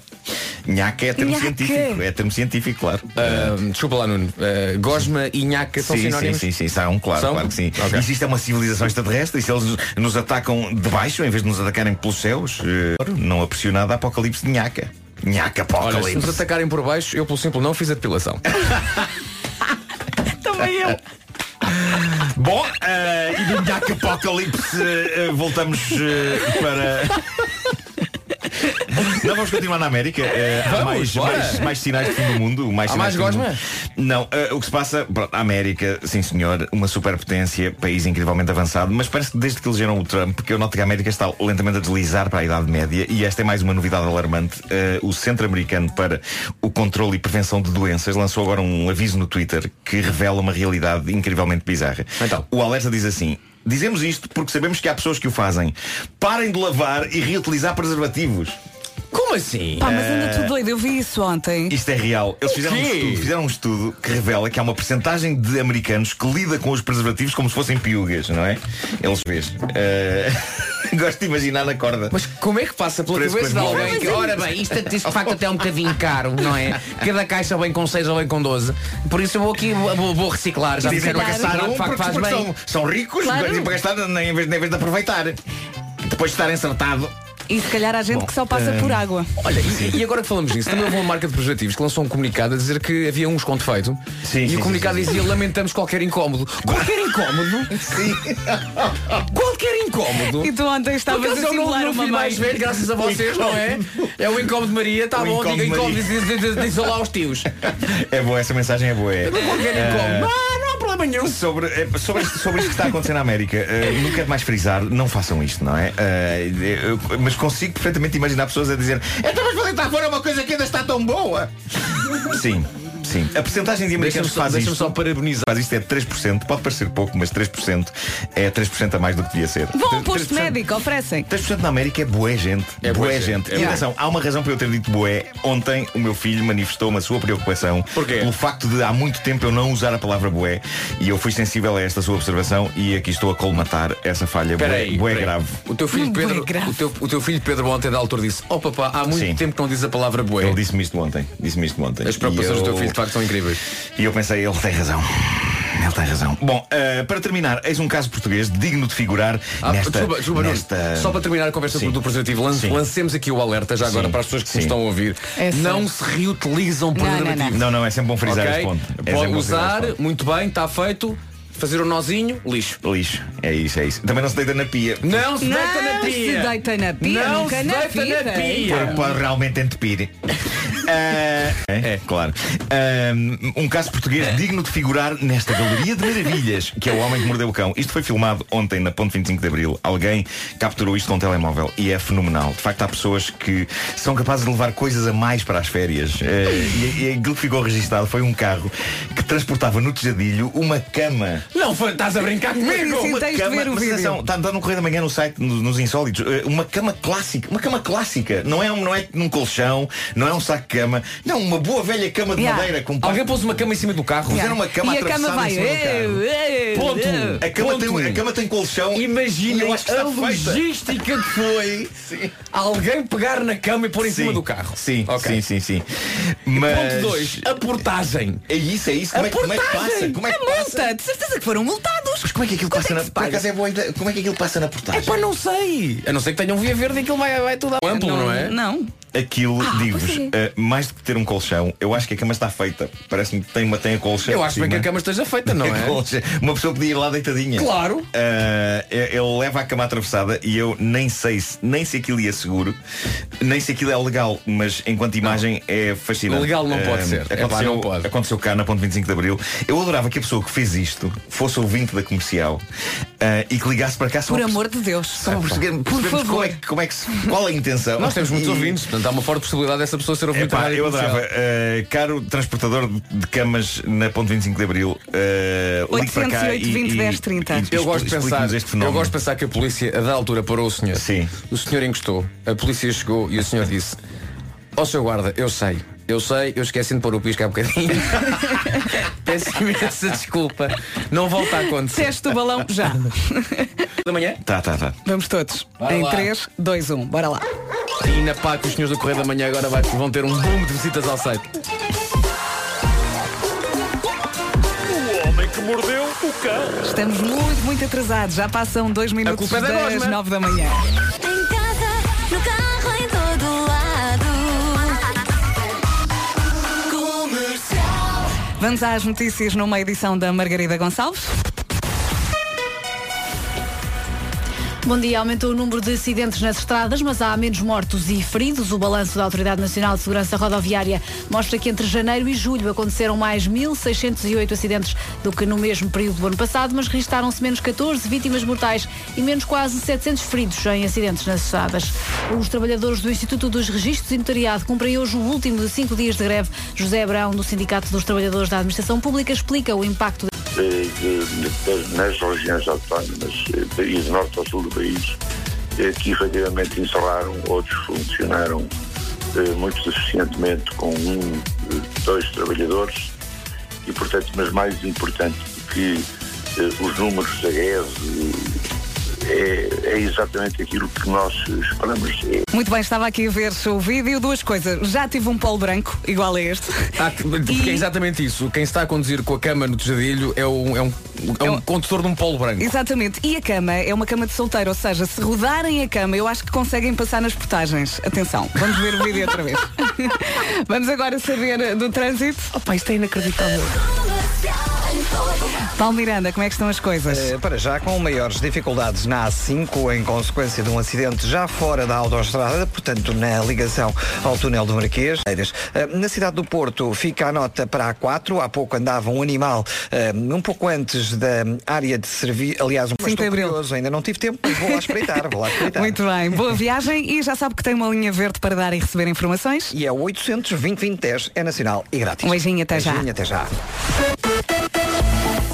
Nhaca é termo Nhaca. científico, é termo científico, claro. Ah, desculpa lá, Nuno. Ah, gosma e nhaca são Sim, sim, sim, sim, são, claro, São? claro que sim. Ok. E se isto é uma civilização extraterrestre, e se eles nos atacam de baixo, em vez de nos atacarem pelos céus, eh, não aprecio nada a apocalipse de Nhaca. Nhaca Olha, se nos apocalipse. atacarem por baixo, eu pelo simples não fiz a depilação. Também eu. Bom, eh, e do Nhaca apocalipse eh, voltamos eh, para. Não vamos continuar na América. Há Vamos, mais, bora. mais, mais sinais de fim do mundo. Mais Há mais do gosma? Não, eh, o que se passa, pronto, a América, sim senhor, uma superpotência, país incrivelmente avançado, mas parece que desde que elegeram o Trump, que eu noto que a América está lentamente a deslizar para a Idade Média, e esta é mais uma novidade alarmante. Eh, o Centro Americano para o Controle e Prevenção de Doenças lançou agora um aviso no Twitter que revela uma realidade incrivelmente bizarra. Então. O alerta diz assim. Dizemos isto porque sabemos que há pessoas que o fazem. Parem de lavar e reutilizar preservativos. Como assim? Pá, mas anda tudo doido. Eu vi isso ontem. Isto é real. Eles fizeram um, estudo, fizeram um estudo que revela que há uma percentagem de americanos que lida com os preservativos como se fossem piugas, não é? Eles vês. Eh, Gosto de imaginar na corda. Mas como é que passa pela Preço cabeça de alguém que, ora bem, isto, isto de facto até é um bocadinho caro, não é? Cada caixa vem com 6 ou vem com 12. Por isso eu vou aqui, vou, vou reciclar. Já disseram para que gastar reciclar um de facto faz bem. são, são ricos Claro. para gastar em vez, em vez de aproveitar. Depois de estar encertado. E se calhar há gente que só passa por água. Olha, e, e agora que falamos nisso, também houve uma marca de preservativos que lançou um comunicado a dizer que havia uns com defeito. Sim, e sim, o comunicado sim, sim. dizia lamentamos qualquer incómodo. Qualquer incómodo? Sim. Qualquer incómodo? E tu ontem estavas a não, simular não uma mais velho, graças a vocês, não é? É o incómodo de Maria, está O bom, diga incómodo, diz, diz, diz, diz lá aos tios. É boa, essa mensagem é boa. É. Qualquer incómodo. Ah, não há problema nenhum. Sobre, eh, sobre, isto, sobre isto que está a acontecer na América, eh, não quero mais frisar, não façam isto, não é? Eh, eu- mas consigo perfeitamente imaginar pessoas a dizer então mas para deitar fora uma coisa que ainda está tão boa. Sim. Sim. A porcentagem de americanos que faz deixa-me isto, só parabenizar. faz isto é 3%, pode parecer pouco, mas 3% é 3% a mais do que devia ser. Vão ao 3%. posto médico, oferecem. 3% na América é boé gente. É bué bué gente, gente. é e atenção, há uma razão para eu ter dito bué. Ontem o meu filho manifestou-me a sua preocupação Porquê? pelo facto de há muito tempo eu não usar a palavra bué e eu fui sensível a esta sua observação e aqui estou a colmatar essa falha. Espera Bué, aí, bué espera aí. grave. O teu filho Pedro, o teu, o teu filho Pedro ontem da altura disse, oh papá, há muito Sim. tempo que não diz a palavra bué. Ele disse-me isto ontem. Disse-me isto ontem. As preocupações E do teu eu- filho facto são incríveis. E eu pensei, ele tem razão. Ele tem razão. Bom, eh, para terminar, eis um caso português digno de figurar Ah, nesta, desculpa, desculpa, nesta... Só para terminar a conversa Sim. do preservativo, lance- lancemos aqui o alerta já agora Sim. para as pessoas que Sim. nos estão a ouvir. É não se reutilizam preservativos. Não, não, é sempre bom frisar Ok? esse ponto. É Pode bom usar, muito bem, está feito. Fazer o nozinho, lixo. Lixo. É isso, é isso. Também não se deita na pia. Não se deita na Não pia. se deita na pia, Não se na deita vida. na pia. Pode realmente entupir. Ah, é, é, claro. Ah, um caso português digno de figurar nesta galeria de maravilhas, que é o homem que mordeu o cão. Isto foi filmado ontem na Ponte 25 de Abril. Alguém capturou isto com um telemóvel e é fenomenal. De facto, há pessoas que são capazes de levar coisas a mais para as férias. Ah, e, e aquilo que ficou registado foi um carro que transportava no tejadilho uma cama. Não, foi- estás a brincar comigo. Sim, Uma tens de cama, ver o mas vídeo. atenção, está, está no Correio da Manhã no site no- nos insólitos. eh, Uma cama clássica, uma cama clássica. Não é, um, não é num colchão, não é um saco de cama. Não, uma boa velha cama de Yeah. madeira com Alguém pôs uma cama em cima do carro. Puseram uma cama e a cama atravessada vai. em cima do carro. "Ei, ei, Ponto. ei". A cama, Ponto. tem, a cama tem colchão. Imaginem eu acho que a está feita. logística que foi alguém pegar na cama e pôr em cima Sim. do carro. Sim, Ok. sim, sim, sim. Mas... Ponto 2. A portagem. É isso, é isso. Como, é, que- como é que passa? Portagem. Como é que a passa? multa, de certeza que foram multados. Mas como é que aquilo Quanto passa é na que se por paga? acaso é boa. Como é que aquilo passa na portagem? Pá, não sei. A não ser que tenham via verde e aquilo vai, vai tudo amplo, não, é? Não. Aquilo, digo-vos, pois eh, mais do que ter um colchão, eu acho que a cama está feita. Parece-me que tem uma tem a colchão. Eu acho bem que a cama esteja feita, não é? Colcha. Uma pessoa podia ir lá deitadinha. Claro. Eh, ele leva a cama atravessada e eu nem sei se, nem se aquilo ia seguro, nem se aquilo é legal, mas enquanto imagem é fascinante. Legal não pode Eh, ser. É pá, Aconteceu, não pode. aconteceu cá na ponte 25 de Abril. Eu adorava que a pessoa que fez isto fosse ouvinte da comercial e que ligasse para cá só Por amor de Deus. só Por percebermos como é, favor. como é que qual é a intenção. Nós temos muitos E- ouvintes, portanto há uma forte possibilidade dessa pessoa ser da Epá, eu comercial. adorava. Uh, caro transportador de- camas na ponte 25 de Abril, uh, ligue para cá 808 20 e, 10 30. e, e Eu gosto, pensar, eu gosto de pensar que a polícia, a da altura, parou o senhor. Sim. O senhor encostou, a polícia chegou e o senhor disse: Ó seu guarda, eu sei, eu sei, eu esqueci de pôr o pisco há bocadinho. Peço imensa desculpa. Não volta a acontecer. Teste o balão já. da manhã? Tá, tá, tá. Vamos todos. Bora em lá. 3, 2, 1. Bora lá. E na pá que os senhores do Correio da Manhã agora vai- vão ter um boom de visitas ao site. O homem que mordeu o cão. Estamos muito, muito atrasados. Já passam dois minutos é da das. 9 da manhã. Vamos às notícias numa edição da Margarida Gonçalves. Bom dia, aumentou o número de acidentes nas estradas, mas há menos mortos e feridos. O balanço da Autoridade Nacional de Segurança Rodoviária mostra que entre janeiro e julho aconteceram mais 1.608 acidentes do que no mesmo período do ano passado, mas registaram-se menos 14 vítimas mortais e menos quase 700 feridos em acidentes nas estradas. Os trabalhadores do Instituto dos Registros e Notariado cumprem hoje o último de cinco dias de greve. José Abrão, do Sindicato dos Trabalhadores da Administração Pública, explica o impacto nas regiões autónomas eh, e de norte ao sul do país eh, que efetivamente encerraram, outros funcionaram eh, muito deficientemente com um, dois trabalhadores e portanto, mas mais importante do que os números da eh, é, é exatamente aquilo que nós esperamos. É Muito bem, estava aqui a ver o vídeo. Duas coisas. Já tive um polo branco, igual a este. Ah, porque E- é exatamente isso. Quem está a conduzir com a cama no tejadilho é um, é um, é um É um- condutor de um polo branco. Exatamente. E a cama é uma cama de solteiro, ou seja, se rodarem a cama, eu acho que conseguem passar nas portagens. Atenção, vamos ver o vídeo outra vez. vamos agora saber do trânsito. Opa, isto é inacreditável. Paulo Miranda, como é que estão as coisas? Eh, para já, com maiores dificuldades na A5, em consequência de um acidente já fora da autoestrada, portanto, na ligação ao túnel do Marquês. Eh, Na cidade do Porto fica a nota para a A4. Há pouco andava um animal eh, um pouco antes da área de serviço. Aliás, um Abril. curioso, ainda não tive tempo, mas vou lá espreitar, vou lá espreitar. Muito bem, boa viagem e já sabe que tem uma linha verde para dar e receber informações. E é o 800 2010 é nacional e grátis. Um beijinho, até já. Beijinho, até já.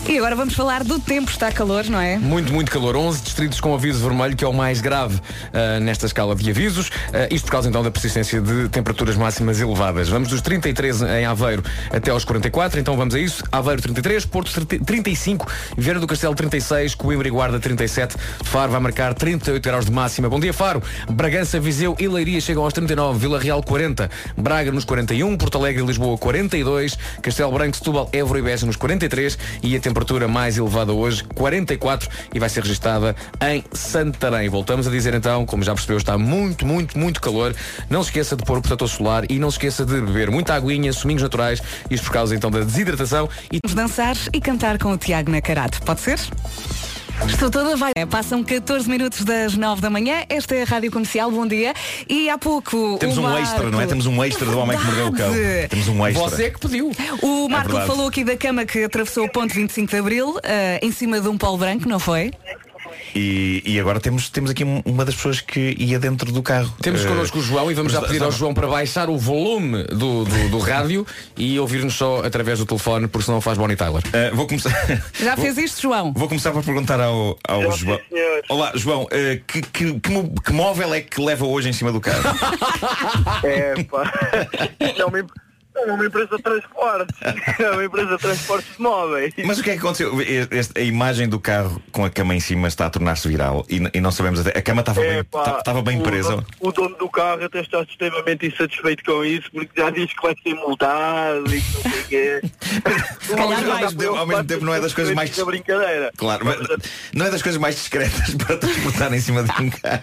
E agora vamos falar do tempo, está calor, não é? Muito, muito calor. 11 distritos com aviso vermelho, que é o mais grave ah, nesta escala de avisos. Ah, isto por causa então da persistência de temperaturas máximas elevadas. Vamos dos 33 em Aveiro até aos 44, então vamos a isso. Aveiro 33, Porto 30 35, Vieira do Castelo 36, Coimbra e Guarda 37, Faro vai marcar 38 graus de máxima. Bom dia, Faro. Bragança, Viseu e Leiria chegam aos 39, Vila Real 40, Braga nos 41, Porto Alegre e Lisboa 42, Castelo Branco, Setúbal, Évora e Beja nos 43 e a temperatura mais elevada hoje 44 e vai ser registada em Santarém. Voltamos a dizer então, como já percebeu, está muito, muito, muito calor. Não se esqueça de pôr o protetor solar e não se esqueça de beber muita aguinha, suminhos naturais, isto por causa então da desidratação e Vamos dançar e cantar com o Tiago Nacarato. Pode ser? Estou toda vai. Passam 14 minutos das 9 da manhã. Esta é a Rádio Comercial. Bom dia. E há pouco. Temos o um Marco... extra, não é? Temos um extra do homem que mordeu o cão. Temos um extra. você é que pediu. O Marco verdade. falou aqui da cama que atravessou o ponto 25 de Abril, eh, em cima de um polo branco, não foi? E, e agora temos, temos aqui um- uma das pessoas que ia dentro do carro. Temos Eh, connosco o João e vamos já pedir ao João para baixar o volume do, do, do rádio e ouvir-nos só através do telefone, porque senão faz Bonnie Tyler. Eh, vou começar. Já vou- fez isto, João? Vou começar por perguntar ao, ao sim, João. senhor. Olá, João, eh, que, que, que móvel é que leva hoje em cima do carro? É, pá. Isto é uma, é uma empresa de transporte. É uma empresa de transportes de móveis. Mas o que é que aconteceu? Este- a imagem do carro com a cama em cima está a tornar-se viral e, e não sabemos até. A cama estava É, bem, pá, estava bem o presa. dono- O dono do carro até está extremamente insatisfeito com isso porque já diz que vai ser multado e que não sei o quê. Ao mesmo tempo- Ao mesmo tempo não é das coisas mais- Da brincadeira. Claro, mas não é das coisas mais discretas para transportar em cima de um carro.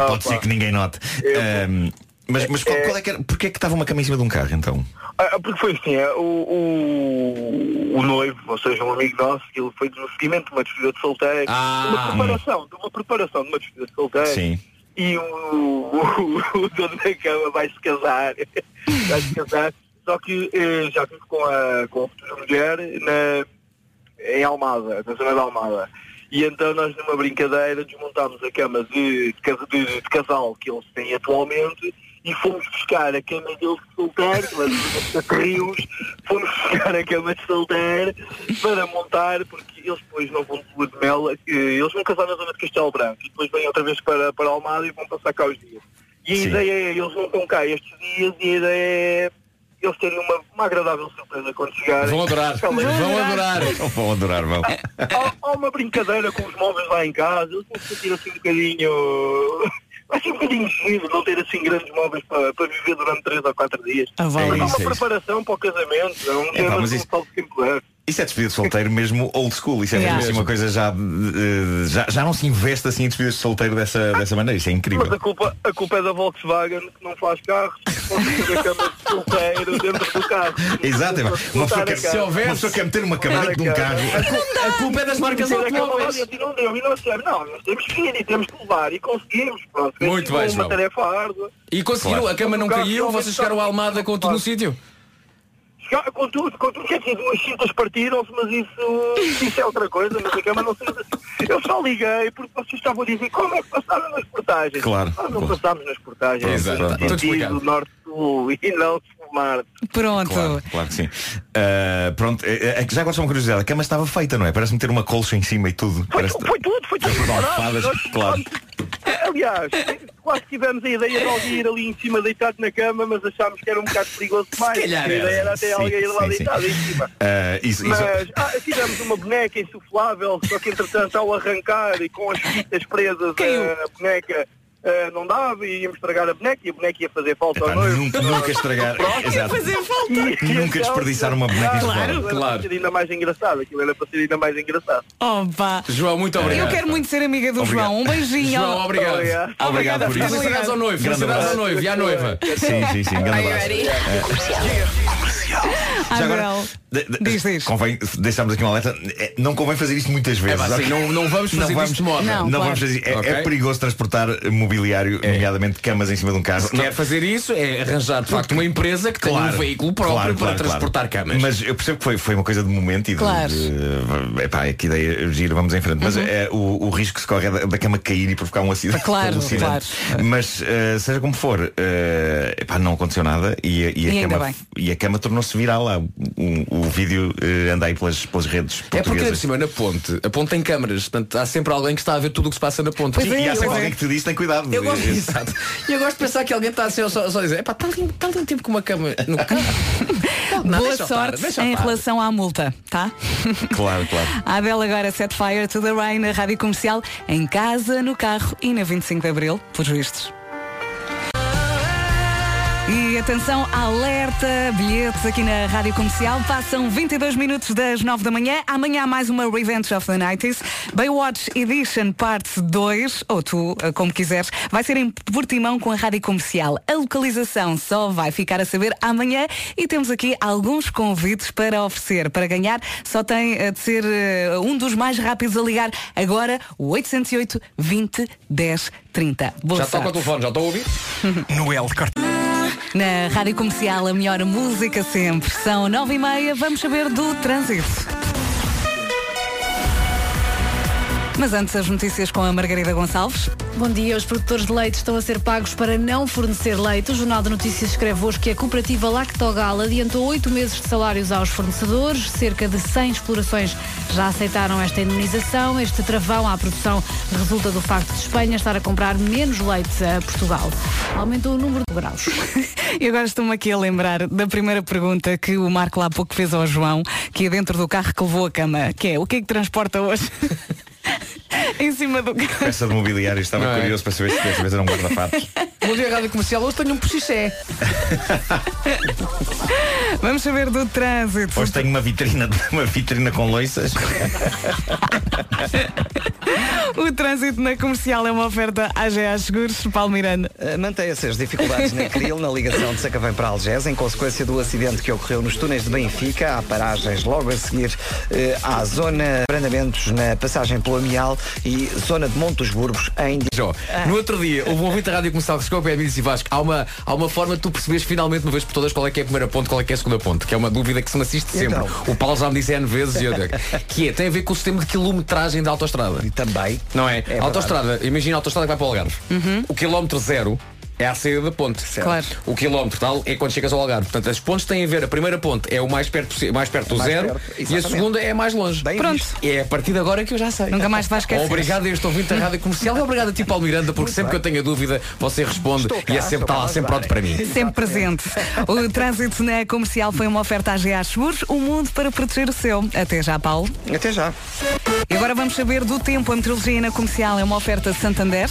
Ah, Pode ser que ninguém note. Eu- Ahm, mas mas qual, qual é que era? Porquê é que estava uma cama em cima de um carro então? Ah, porque foi assim, é, o, o, o noivo, ou seja, um amigo nosso, que ele foi no seguimento de uma despedida de solteiro, Ah, de uma preparação, de uma preparação de uma despedida de solteiro. Sim. E o, o, o dono da cama vai se casar. vai se casar. Só que eh, já estive com a, com a futura mulher na, em Almada, na zona de Almada. E então nós numa brincadeira desmontámos a cama de, de, de- de casal que eles têm atualmente e fomos buscar a cama deles de solteiro, lá de Rios, fomos buscar a cama de solteiro para montar, porque eles depois não vão de lua de mel, eh, eles vão casar na zona de Castelo Branco e depois vêm outra vez para, para Almada e vão passar cá os dias. E a Sim. ideia é, eles não estão cá estes dias e a ideia é eles terem uma, uma agradável surpresa quando chegarem. Vão adorar. Aquela- Vão adorar. Vão adorar, vão. há, há uma brincadeira com os móveis lá em casa, eles vão se sentir assim um bocadinho. Vai ser um bocadinho giro não ter assim grandes móveis para, para viver durante 3 ou 4 dias. Ah, vale. É isso, uma é isso. preparação para o casamento, é um É, mas de um isso- salto de quem puder. Isso é despedida de solteiro mesmo old school. Isso é Yeah. mesmo assim uma coisa já, eh, já. Já não se investe assim em despedidas de solteiro dessa, dessa maneira. Isso é Mas incrível. a culpa, a culpa é da Volkswagen que não faz carros, pode ter a cama de solteiro dentro do carro. Exato, é, uma pessoa, quer, Se uma pessoa quer meter uma cama dentro de um carro. A culpa é das marcas automóveis. Não e nós temos que ir e temos que levar e conseguimos. Pronto, Muito bem, uma tarefa árdua. E conseguiram, Claro. a cama não caiu, vocês chegaram à Almada com tudo no sítio. Chegar com tudo, com tudo, quer dizer, duas cintas partiram-se, mas isso, isso é outra coisa, mas a cama não sei Eu só liguei porque vocês estavam a dizer como é que passaram nas portagens. Claro. Nós não passámos nas portagens. Exato. Sentido e não sul-mar. Pronto. Claro, claro que sim. Ah, pronto, é, é que já agora só uma curiosidade. A cama estava feita, não é? Parece-me ter uma colcha em cima e tudo. Foi, Parece... foi tudo, foi tudo. Almofadas, claro. Aliás, quase tivemos a ideia de alguém ir ali em cima deitado na cama, mas achámos que era um bocado perigoso demais. calhar a ideia era até Sim, alguém ir lá sim, sim. deitado em cima. Ah, isso, isso- Mas ah, tivemos uma boneca insuflável, só que entretanto ao arrancar e com as fitas presas a boneca ah, não dava e íamos estragar a boneca e a boneca ia fazer falta Epá, ao noivo. nunca, nunca estragar. Exato. E- e Nunca então, desperdiçar uma boneca claro, era Claro. para ser ainda mais engraçado, aquilo era para ser ainda mais engraçado. Opa. João, muito obrigado. Eu quero muito ser amiga do Obrigado. João. Um beijinho. João, obrigado. Obrigado. Obrigado por isso. Felicidades ao noivo, felicidades ao noivo e à noiva. Sim, sim, sim. Grande abraço. Já agora, de- de- Diz, diz. Convém, deixamos aqui uma alerta. É, Não convém fazer isto muitas vezes. pá, sim, ok? não- não vamos fazer isto de moda. Não, Não, claro. vamos fazer é, Ok. é perigoso transportar mobiliário, nomeadamente camas em cima de um carro. Se quer fazer isso, é arranjar de facto uma empresa que tenha um veículo próprio claro, para claro, transportar claro. camas. Mas eu percebo que foi, foi uma coisa de momento e de, Claro. de, epá, que ideia gira, vamos em frente. Mas Uhum. é, o, o risco que se corre é da, da cama cair e provocar um acidente. Claro, alucinante. Mas eh, seja como for, eh, epá, não aconteceu nada e, a- e a, E ainda cama, e a cama tornou-se viral lá. O, o vídeo eh, anda aí pelas, pelas redes É porque por cima, na ponte, a ponte tem câmaras, portanto há sempre alguém que está a ver tudo o que se passa na ponte. Pois E, é, e há sempre alguém que te diz, tem cuidado. Eu gosto, exato. E eu gosto de pensar que alguém está assim, só, só a dizer, epá, está ali, está ali um tempo com uma cama no carro. Não, Boa estar, sorte deixa em estar. relação à multa, tá? Claro, claro. A Adele agora set fire to the rain na rádio comercial, em casa, no carro e na 25 de Abril, pelos vistos. Atenção, alerta, bilhetes aqui na Rádio Comercial. Passam 22 minutos das 9 da manhã. Amanhã há mais uma Revenge of the 90s. Baywatch Edition Parte 2, ou tu, eh, como quiseres, vai ser em Portimão com a Rádio Comercial. A localização só vai ficar a saber amanhã e temos aqui alguns convites para oferecer. Para ganhar, só tem eh, de ser eh, um dos mais rápidos a ligar agora, o 808 20 10 30. Boa Já toca o telefone, já estou a ouvir? Noel Corte. Na Rádio Comercial, a melhor música sempre. São nove e meia, vamos saber do trânsito. Mas antes, as notícias com a Margarida Gonçalves. Bom dia. Os produtores de leite estão a ser pagos para não fornecer leite. O Jornal de Notícias escreve hoje que a cooperativa Lactogal adiantou oito meses de salários aos fornecedores. Cerca de 100 explorações já aceitaram esta indemnização. Este travão à produção resulta do facto de Espanha estar a comprar menos leite a Portugal. Aumentou o número de graus. E agora estou-me aqui a lembrar da primeira pergunta que o Marco lá há pouco fez ao João, que é dentro do carro que levou a cama, que é o que é que transporta hoje? em cima do carro. Peça de mobiliário, estava Não é? curioso para saber se desta vez era um guarda-fatos. Bom dia, Rádio Comercial, hoje tenho um puxiché. Vamos saber do trânsito. Hoje tenho uma vitrina, uma vitrina com loiças. O trânsito na comercial é uma oferta AGA Seguros, Paulo Miranda. Uh, Mantém-se as dificuldades na Cril, na ligação de Sacavém para Algés, em consequência do acidente que ocorreu nos túneis de Benfica. Há paragens logo a seguir eh, à zona de abrandamentos na passagem pelo Amial e zona de Monte dos Burgos em Jó, no outro dia, houve um ouvinte da Rádio Comercial que chegou de mim e disse Vasco, há uma, há uma forma de tu perceberes finalmente uma vez por todas qual é que é a primeira ponte, qual é que é a segunda ponte, que é uma dúvida que se me assiste sempre. Então? O Paulo já me disse N vezes e eu digo, que é, tem a ver com o sistema de quilometragem da autostrada. E também. Não é? a autostrada, imagina a autostrada que vai para o Algarve. O quilómetro zero é a saída da ponte. Claro. O quilómetro tal é quando chegas ao Algarve. Portanto, as pontes têm a ver, a primeira ponte é o mais perto, mais perto do Mais zero perto, e a segunda é a mais longe. Bem Pronto. visto. É a partir de agora que eu já sei. Nunca mais vais esquecer. Obrigado a este ouvinte da Rádio Comercial e obrigado a ti, Paulo Miranda, porque sempre que eu tenho a dúvida, você responde cá, e é sempre, está cá lá sempre pronto para mim. Sempre presente. O trânsito na comercial foi uma oferta AGA Seguros, o mundo para proteger o seu. Até já, Paulo. Até já. E agora vamos saber do tempo. A meteorologia na comercial é uma oferta Santander.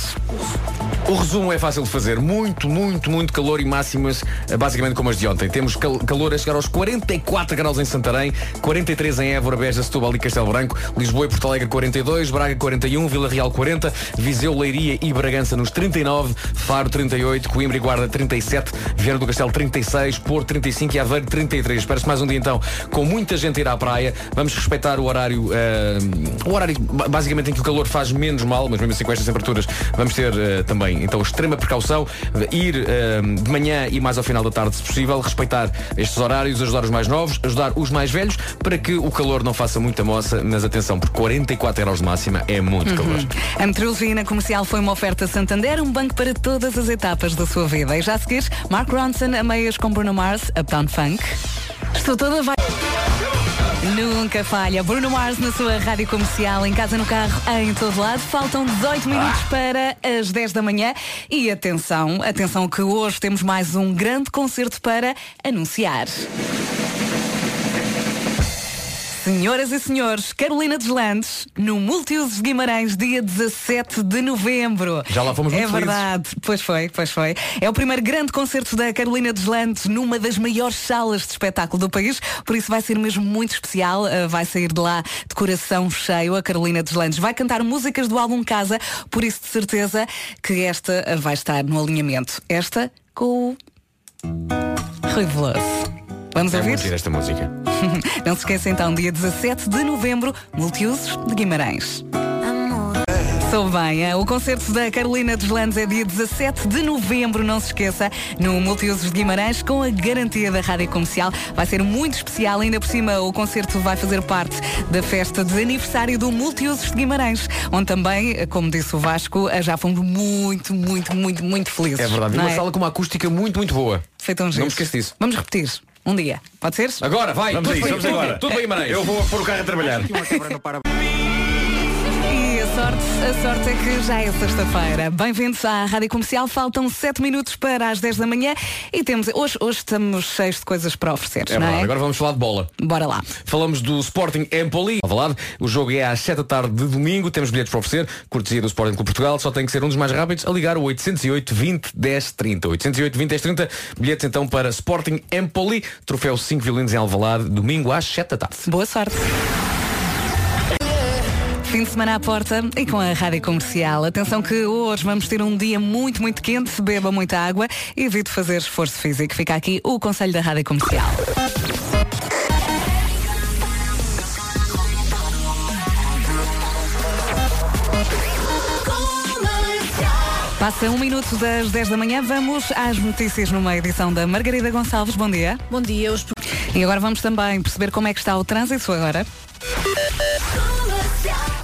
O resumo é fácil de fazer. Muito, muito, muito calor e máximas, eh, basicamente como as de ontem. Temos cal- calor a chegar aos 44 graus em Santarém, 43 em Évora, Beja, Setúbal e Castelo Branco, Lisboa e Porto Alegre 42, Braga 41, Vila Real 40, Viseu, Leiria e Bragança nos 39, Faro 38, Coimbra e Guarda 37, Vieira do Castelo 36, Porto 35 e Aveiro 33. Espera-se mais um dia então com muita gente a ir à praia. Vamos respeitar o horário, eh, o horário ba- basicamente em que o calor faz menos mal, mas mesmo assim com estas temperaturas vamos ter eh, também então extrema precaução, ir eh, de manhã e mais ao final da tarde se possível, respeitar estes horários, ajudar os mais novos, ajudar os mais velhos para que o calor não faça muita moça, mas atenção, por 44 graus de máxima é muito calor. A meteorologia na comercial foi uma oferta Santander, um banco para todas as etapas da sua vida. E já a seguir, Mark Ronson, a meias com Bruno Mars, Uptown Funk. Estou toda vai. Nunca falha. Bruno Mars na sua rádio comercial, em casa, no carro, em todo lado. Faltam 18 minutos para as 10 da manhã. E atenção, atenção que hoje temos mais um grande concerto para anunciar. Senhoras e senhores, Carolina Deslandes, no Multiusos de Guimarães, dia 17 de novembro. Já lá fomos É muito felizes. verdade, pois foi, pois foi. É o primeiro grande concerto da Carolina Deslandes numa das maiores salas de espetáculo do país, por isso vai ser mesmo muito especial. Uh, vai sair de lá de coração cheio. A Carolina Deslandes vai cantar músicas do álbum Casa, por isso de certeza que esta uh, vai estar no alinhamento. Esta com o Rui Veloso. Vamos É ouvir? muito gira esta música. Não se esqueça então, dia 17 de novembro, multiusos de Guimarães. Sou bem, é? o concerto da Carolina dos Landes é dia 17 de novembro, não se esqueça, no Multiusos de Guimarães, com a garantia da Rádio Comercial. Vai ser muito especial, ainda por cima o concerto vai fazer parte da festa de aniversário do Multiusos de Guimarães, onde também, como disse o Vasco, já fomos muito, muito, muito, muito felizes. É verdade. E não uma é? sala com uma acústica muito, muito boa. Foi tão Não giro. me esqueço disso. Vamos repetir, um dia, pode ser? Agora, vai. Vamos tudo isso, bem, vamos tudo agora. bem, Tudo bem, Guimarães. Eu vou pôr o carro a trabalhar. A sorte, a sorte é que já é sexta-feira. Bem-vindos à Rádio Comercial. Faltam 7 minutos para as 10 da manhã e temos hoje, hoje estamos cheios de coisas para oferecer, É não é? Agora vamos falar de bola. Bora lá. Falamos do Sporting Empoli. Alvalade. O jogo é às 7 da tarde de domingo. Temos bilhetes para oferecer. Cortesia do Sporting Clube Portugal. Só tem que ser um dos mais rápidos a ligar o 808 20 10 30. 808 20 10 30. Bilhetes então para Sporting Empoli. Troféu 5 violinos em Alvalade. Domingo às 7 da tarde. Boa sorte. Fim de semana à porta e com a Rádio Comercial. Atenção que hoje vamos ter um dia muito, muito quente. Beba muita água e evite fazer esforço físico. Fica aqui o conselho da Rádio Comercial. Passa um minuto das 10 da manhã. Vamos às notícias numa edição da Margarida Gonçalves. Bom dia. Bom dia. Os... E agora vamos também perceber como é que está o trânsito agora.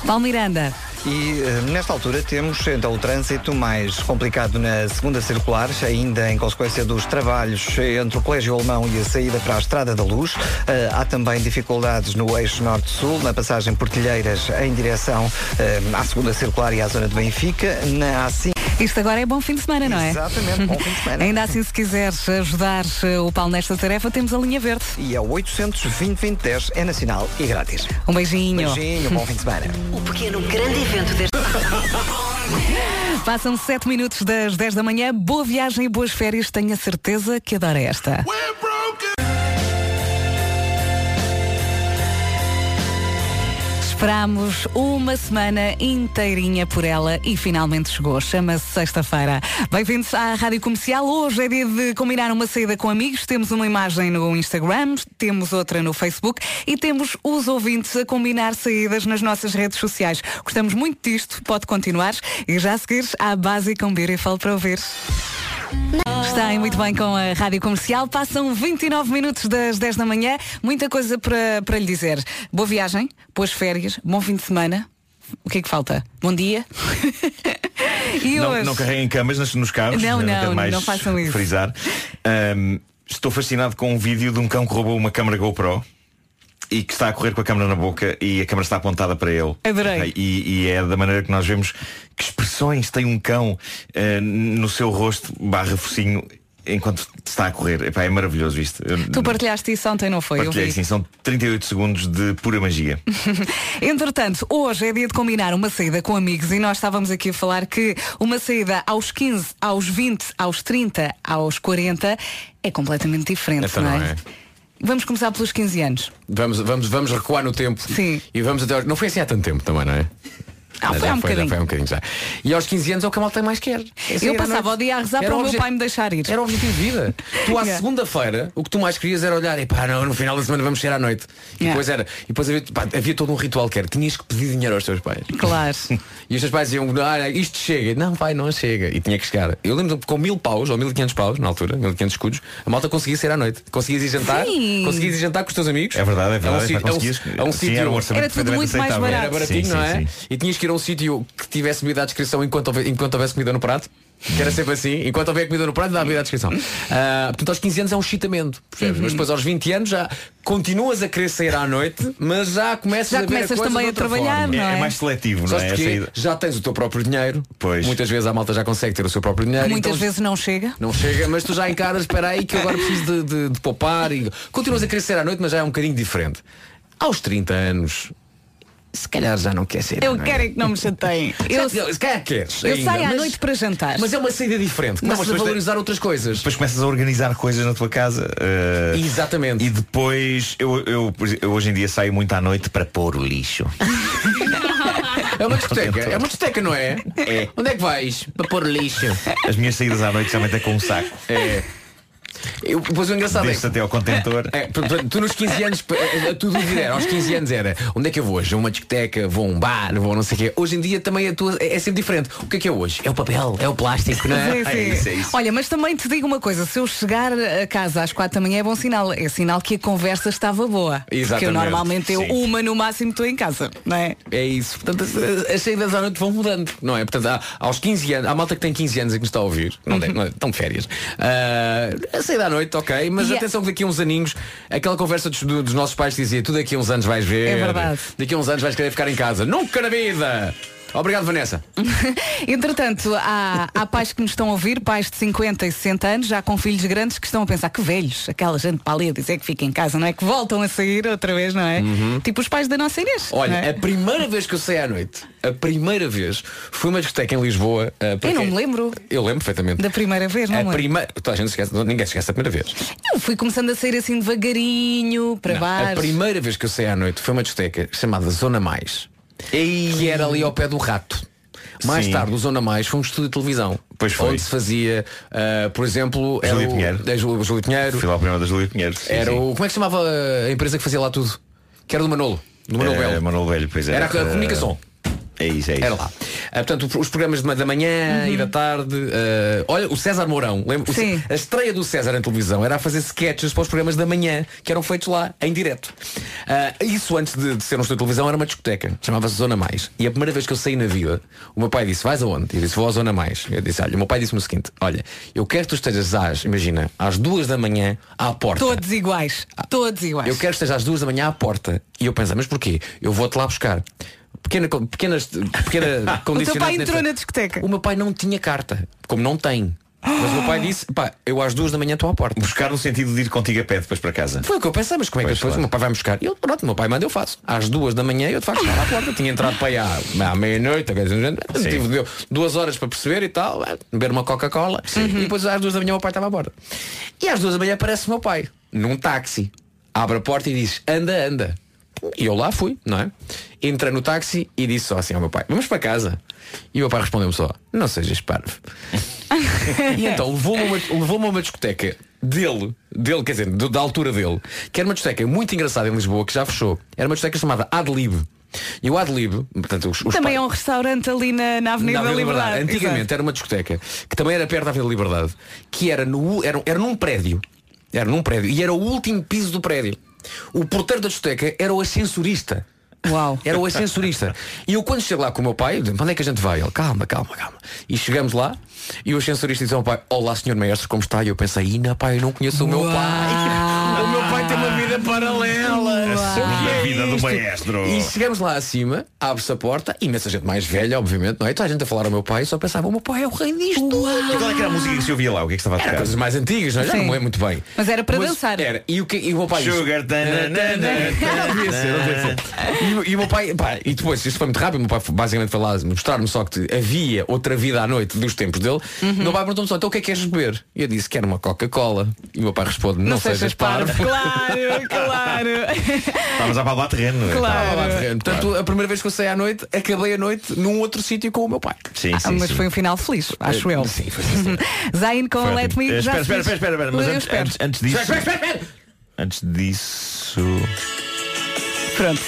Paulo Miranda. E eh, nesta altura temos então o trânsito mais complicado na segunda circular, ainda em consequência dos trabalhos entre o Colégio Alemão e a saída para a Estrada da Luz. Eh, há também dificuldades no eixo norte-sul, na passagem por Telheiras em direção eh, à segunda circular e à zona de Benfica. Na A5 Isto agora é bom fim de semana, não é? Exatamente, bom fim de semana. Ainda assim, se quiseres ajudar eh, o Paulo nesta tarefa, temos a linha verde. e é o 820 2010 é nacional e grátis. Um beijinho. Beijinho, bom fim de semana. O pequeno grande evento deste Passam 7 minutos das 10 da manhã. Boa viagem e boas férias. Tenho a certeza que adora esta. Esperámos uma semana inteirinha por ela e finalmente chegou. Chama-se sexta-feira. Bem-vindos à Rádio Comercial. Hoje é dia de combinar uma saída com amigos. Temos uma imagem no Instagram, temos outra no Facebook e temos os ouvintes a combinar saídas nas nossas redes sociais. Gostamos muito disto. Pode continuar. E já a seguir, à Basic um Beautiful para ouvir. Está aí muito bem com a Rádio Comercial. Passam 29 minutos das 10 da manhã. Muita coisa para, para lhe dizer. Boa viagem, boas férias, bom fim de semana. O que é que falta? Bom dia. e Não, hoje? não carreguem camas nos, nos carros. Não, não, quero mais não façam isso. Frisar. Ahm, estou fascinado com um vídeo de um cão que roubou uma câmara GoPro e que está a correr com a câmara na boca e a câmara está apontada para ele. Adorei. E, e é da maneira que nós vemos que expressões tem um cão ah, no seu rosto barra focinho enquanto está a correr. Epá, é maravilhoso isto. Eu- Tu partilhaste isso ontem, não foi? Eu Partilhei, sim, são 38 segundos de pura magia. Entretanto, hoje é dia de combinar uma saída com amigos e nós estávamos aqui a falar que uma saída aos 15, aos 20, aos 30, aos 40 é completamente diferente, Então não não é? Vamos começar pelos 15 anos. Vamos, vamos, vamos recuar no tempo. Sim. E vamos até. Não foi assim há tanto tempo também, não é? Ah, Já foi há um já bocadinho. foi um bocadinho já. E aos 15 anos é o que a malta mais quer. É sair Eu passava noite. o dia a rezar Era para o meu pai me deixar ir. Era o objetivo de vida. Tu à Yeah. segunda-feira, o que tu mais querias era olhar e pá, não, no final da semana vamos sair à noite. E Yeah. depois era. E depois havia, pá, havia todo um ritual que era, tinhas que pedir dinheiro aos teus pais. Claro. E os teus pais diziam, ah, isto chega. Não, pai, não chega. E tinha que chegar. Eu lembro que com mil paus, ou mil e quinhentos paus, na altura, mil e quinhentos escudos, a malta conseguia sair à noite. Conseguias ir jantar, Sim. conseguias ir jantar com os teus amigos. É verdade, é um verdade. Pá, conseguias- é um, é um sítio. era um tudo muito mais barato. Era baratinho, Sim, não é? sim. E tinhas que ir a um sítio que tivesse comida à descrição enquanto houve- enquanto houvesse comida no prato. Que era sempre assim, enquanto houver comida no prato, dá a comida à descrição. Ah, portanto, aos 15 anos é um chitamento, percebes? Uhum. Mas depois aos 20 anos já continuas a querer sair à noite, mas já começas Já a começas a coisa também de a trabalhar, forma. não É, é? é mais seletivo, não é? Já tens o teu próprio dinheiro. Pois. Muitas vezes a malta já consegue ter o seu próprio dinheiro. Muitas então vezes não chega. Não chega, mas tu já encaras, espera aí que eu agora preciso de, de- de poupar e continuas a querer ser à noite, mas já é um bocadinho diferente. Aos 30 anos, se calhar já não quer ser. Eu à noite. quero é que não me chateiem. Eu, Se calhar queres. eu ainda, saio à mas- noite para jantar. Mas é uma saída diferente. Não, Começas a valorizar outras coisas. Depois começas a organizar coisas na tua casa. eh, Exatamente. E depois eu, eu, eu hoje em dia saio muito à noite para pôr o lixo. É uma discoteca. É uma discoteca, não é? É. Onde é que vais? Para pôr lixo. As minhas saídas à noite geralmente é com um saco. É. Eu, depois o engraçado Desce é. até ao contentor. É, tu nos 15 anos, a tua dúvida era, aos 15 anos era onde é que eu vou hoje? A uma discoteca, vou a um bar, vou a não sei o quê. Hoje em dia também a tua é, é sempre diferente. O que é que é hoje? É o papel, é o plástico, não é? Sim, sim. É isso, é isso. Olha, mas também te digo uma coisa, se eu chegar a casa às quatro da manhã é bom sinal. É sinal que a conversa estava boa. Porque eu Exatamente, normalmente eu sim. uma no máximo estou em casa, não é? É isso. Portanto, as- as saídas à noite vão mudando, não é? Portanto, há- aos 15 anos, há malta que tem 15 anos e que nos está a ouvir, não, tem, não estão de férias. A saída à noite, ok, mas é- atenção que daqui a uns aninhos, aquela conversa dos, do- dos nossos pais dizia, tu daqui a uns anos vais ver. É verdade. Daqui a uns anos vais querer ficar em casa. Nunca na vida! Obrigado, Vanessa. Entretanto, há, há pais que nos estão a ouvir, pais de 50 e 60 anos, já com filhos grandes que estão a pensar que velhos, aquela gente para ali a dizer que fica em casa, não é? Que voltam a sair outra vez, não é? Tipo os pais da nossa Inês. Uhum. Olha, é? a primeira vez que eu saí à noite, a primeira vez, foi uma discoteca em Lisboa. porque- Eu não me lembro Eu lembro perfeitamente. da primeira vez, não a lembro. primeira. Toda a gente esquece, ninguém esquece da primeira vez. Eu fui começando a sair assim devagarinho, para Não, baixo. a primeira vez que eu saí à noite foi uma discoteca chamada Zona Mais. Que era ali ao pé do rato. Mais Sim. tarde, o Zona Mais foi um estúdio de televisão. Pois foi. Onde se fazia, ah, por exemplo, era Júlio o- Pinheiro. é, Júlio, Júlio Pinheiro. Fui lá ao programa da Júlia Pinheiro. sim, Era sim. o. Como é que se chamava a empresa que fazia lá tudo? Que era do Manolo. Do Manolo É, Belo. Manuel Velho, pois é. Era a Eh, comunicação. É isso, é isso. Era lá. Ah, portanto, os programas da manhã e da tarde. ah, olha, o César Mourão. Lembra? o Sim. Cé- A estreia do César na televisão era a fazer sketches para os programas da manhã que eram feitos lá, em direto. Ah, isso antes de, de ser um estúdio de televisão era uma discoteca. Chamava-se Zona Mais. E a primeira vez que eu saí na vida, o meu pai disse, vais aonde? Eu disse, vou à Zona Mais. Eu disse, olha, o meu pai disse-me o seguinte, olha, eu quero que tu estejas às, imagina, às duas da manhã à porta. Todos iguais. Todos iguais. Eu quero que esteja às duas da manhã à porta. E eu pensei, mas porquê? Eu vou-te lá buscar. Pequena, pequenas, pequena O teu condicionante pai entrou na discoteca. O meu pai não tinha carta, como não tem. Mas o meu pai disse, pá, eu às duas da manhã estou à porta. Buscar no sentido de ir contigo a pé depois para casa. Foi o que eu pensei, mas como é que Pois, depois claro. o meu pai vai me buscar? E eu, pronto, o meu pai manda, eu faço. Às duas da manhã eu de facto estava à porta. Tinha entrado para aí à, à meia-noite, tive deu duas horas para perceber e tal, eh, beber uma Coca-Cola. E depois às duas da manhã o meu pai estava à porta. E às duas da manhã aparece o meu pai, num táxi. Abre a porta e diz, anda, anda. E eu lá fui, não é? Entrei no táxi e disse só assim ao meu pai, vamos para casa. E o meu pai respondeu-me só, não sejas parvo. E então levou-me a uma, levou-me a uma discoteca dele, dele, quer dizer, da altura dele, que era uma discoteca muito engraçada em Lisboa, que já fechou. Era uma discoteca chamada Adlib. E o Adlib, portanto, os, os Também é um restaurante ali na, na Avenida na da Avenida Liberdade. Antigamente Exato. era uma discoteca que também era perto da Avenida da Liberdade, que era, no, era, era num prédio. Era num prédio. E era o último piso do prédio. O porteiro da discoteca era o ascensorista. Uau. Era o ascensorista. E eu quando chego lá com o meu pai, eu digo, onde é que a gente vai? Ele, calma, calma, calma. E chegamos lá e o ascensorista disse ao meu pai, olá senhor maestro, como está? E eu pensei, Ina pai, eu não conheço o meu pai. O meu pai tem uma vida paralela. Do isto? maestro. E chegamos lá acima, abre-se a porta, imensa gente mais velha, obviamente, não é? Toda a gente a falar ao meu pai, só pensava, o meu pai é o rei disto. E qual é que era a música que se ouvia lá? O que é que estava a Era tocar? coisas mais antigas, não é? Já não lembro muito bem. Mas era para dançar. Era. E o, que, e o meu pai Sugar. E, o- meu pai, pá, e depois, isto foi muito rápido, o meu pai basicamente foi lá mostrar-me só que havia outra vida à noite dos tempos dele. Uhum. O meu pai perguntou-me só, então o que é que queres beber? E eu disse, quero uma Coca-Cola. E o meu pai responde, não, Não sejas parvo. Claro, claro. Estavas a palmar terreno. é? Claro. Estava lá de terreno. Portanto, a primeira vez que eu saí à noite, acabei a noite num outro sítio com o meu pai. Sim, Ah, sim, mas sim. foi um final feliz, acho eu. Sim, foi assim. Zayn com Foi Let. Me. Eh, já Espera, espera, espera, espera, mas antes, antes, antes disso. Espera, espera, espera, espera. Antes disso. Pronto.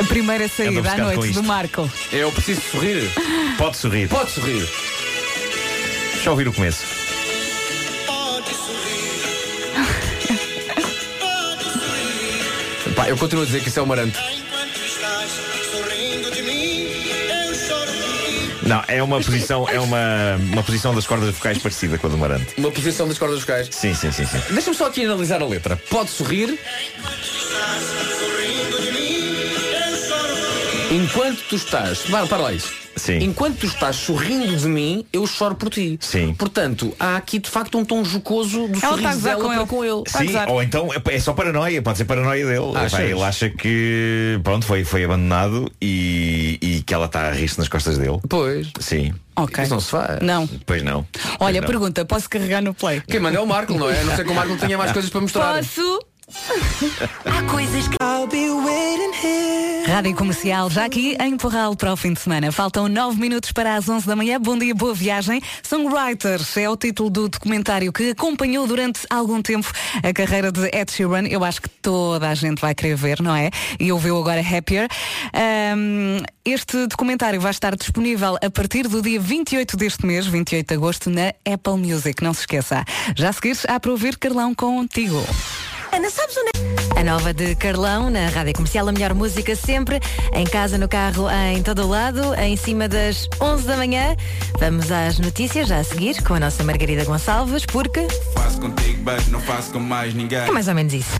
A primeira saída à noite do Marco. Eu preciso sorrir. Pode sorrir. Pode sorrir. Deixa eu ouvir o começo. Pá, eu continuo a dizer que isso é o Marante. Não, é uma posição, é uma, uma posição das cordas vocais parecida com a do Marante. Uma posição das cordas vocais. Sim, sim, sim, sim. Deixa-me só aqui analisar a letra. Pode sorrir. Enquanto tu estás. Para, para lá isso. Sim. Enquanto tu estás sorrindo de mim, eu choro por ti. Sim. Portanto, há aqui de facto um tom jocoso do Ela está a sorriso gozar dela com para ele. com ele. Sim, ou então é só paranoia, pode ser paranoia dele. Epá, ele acha que pronto, foi, foi abandonado e, e que ela está a rir-se nas costas dele. Pois. Sim. Ok. Isso não se faz. Não. Pois não. Olha, Pois não. pergunta, posso carregar no play? Quem manda é o Marco, não é? A não ser que o Marco tenha mais coisas para mostrar. Posso? Há coisas que. Rádio Comercial, já aqui em Porral para o fim de semana. Faltam nove minutos para as 11 da manhã. Bom dia, boa viagem. Songwriters é o título do documentário que acompanhou durante algum tempo a carreira de Ed Sheeran. Eu acho que toda a gente vai querer ver, não é? E ouviu agora Happier. Ahm, este documentário vai estar disponível a partir do dia 28 deste mês, 28 de agosto, na Apple Music. Não se esqueça. Já a há para ouvir Carlão contigo. Ana, sabes onde é? A nova de Carlão, na Rádio Comercial, a melhor música sempre, em casa, no carro, em todo o lado, em cima das 11 da manhã. Vamos às notícias já a seguir com a nossa Margarida Gonçalves, porque Faço contigo, mas não faço com mais ninguém. é mais ou menos isso.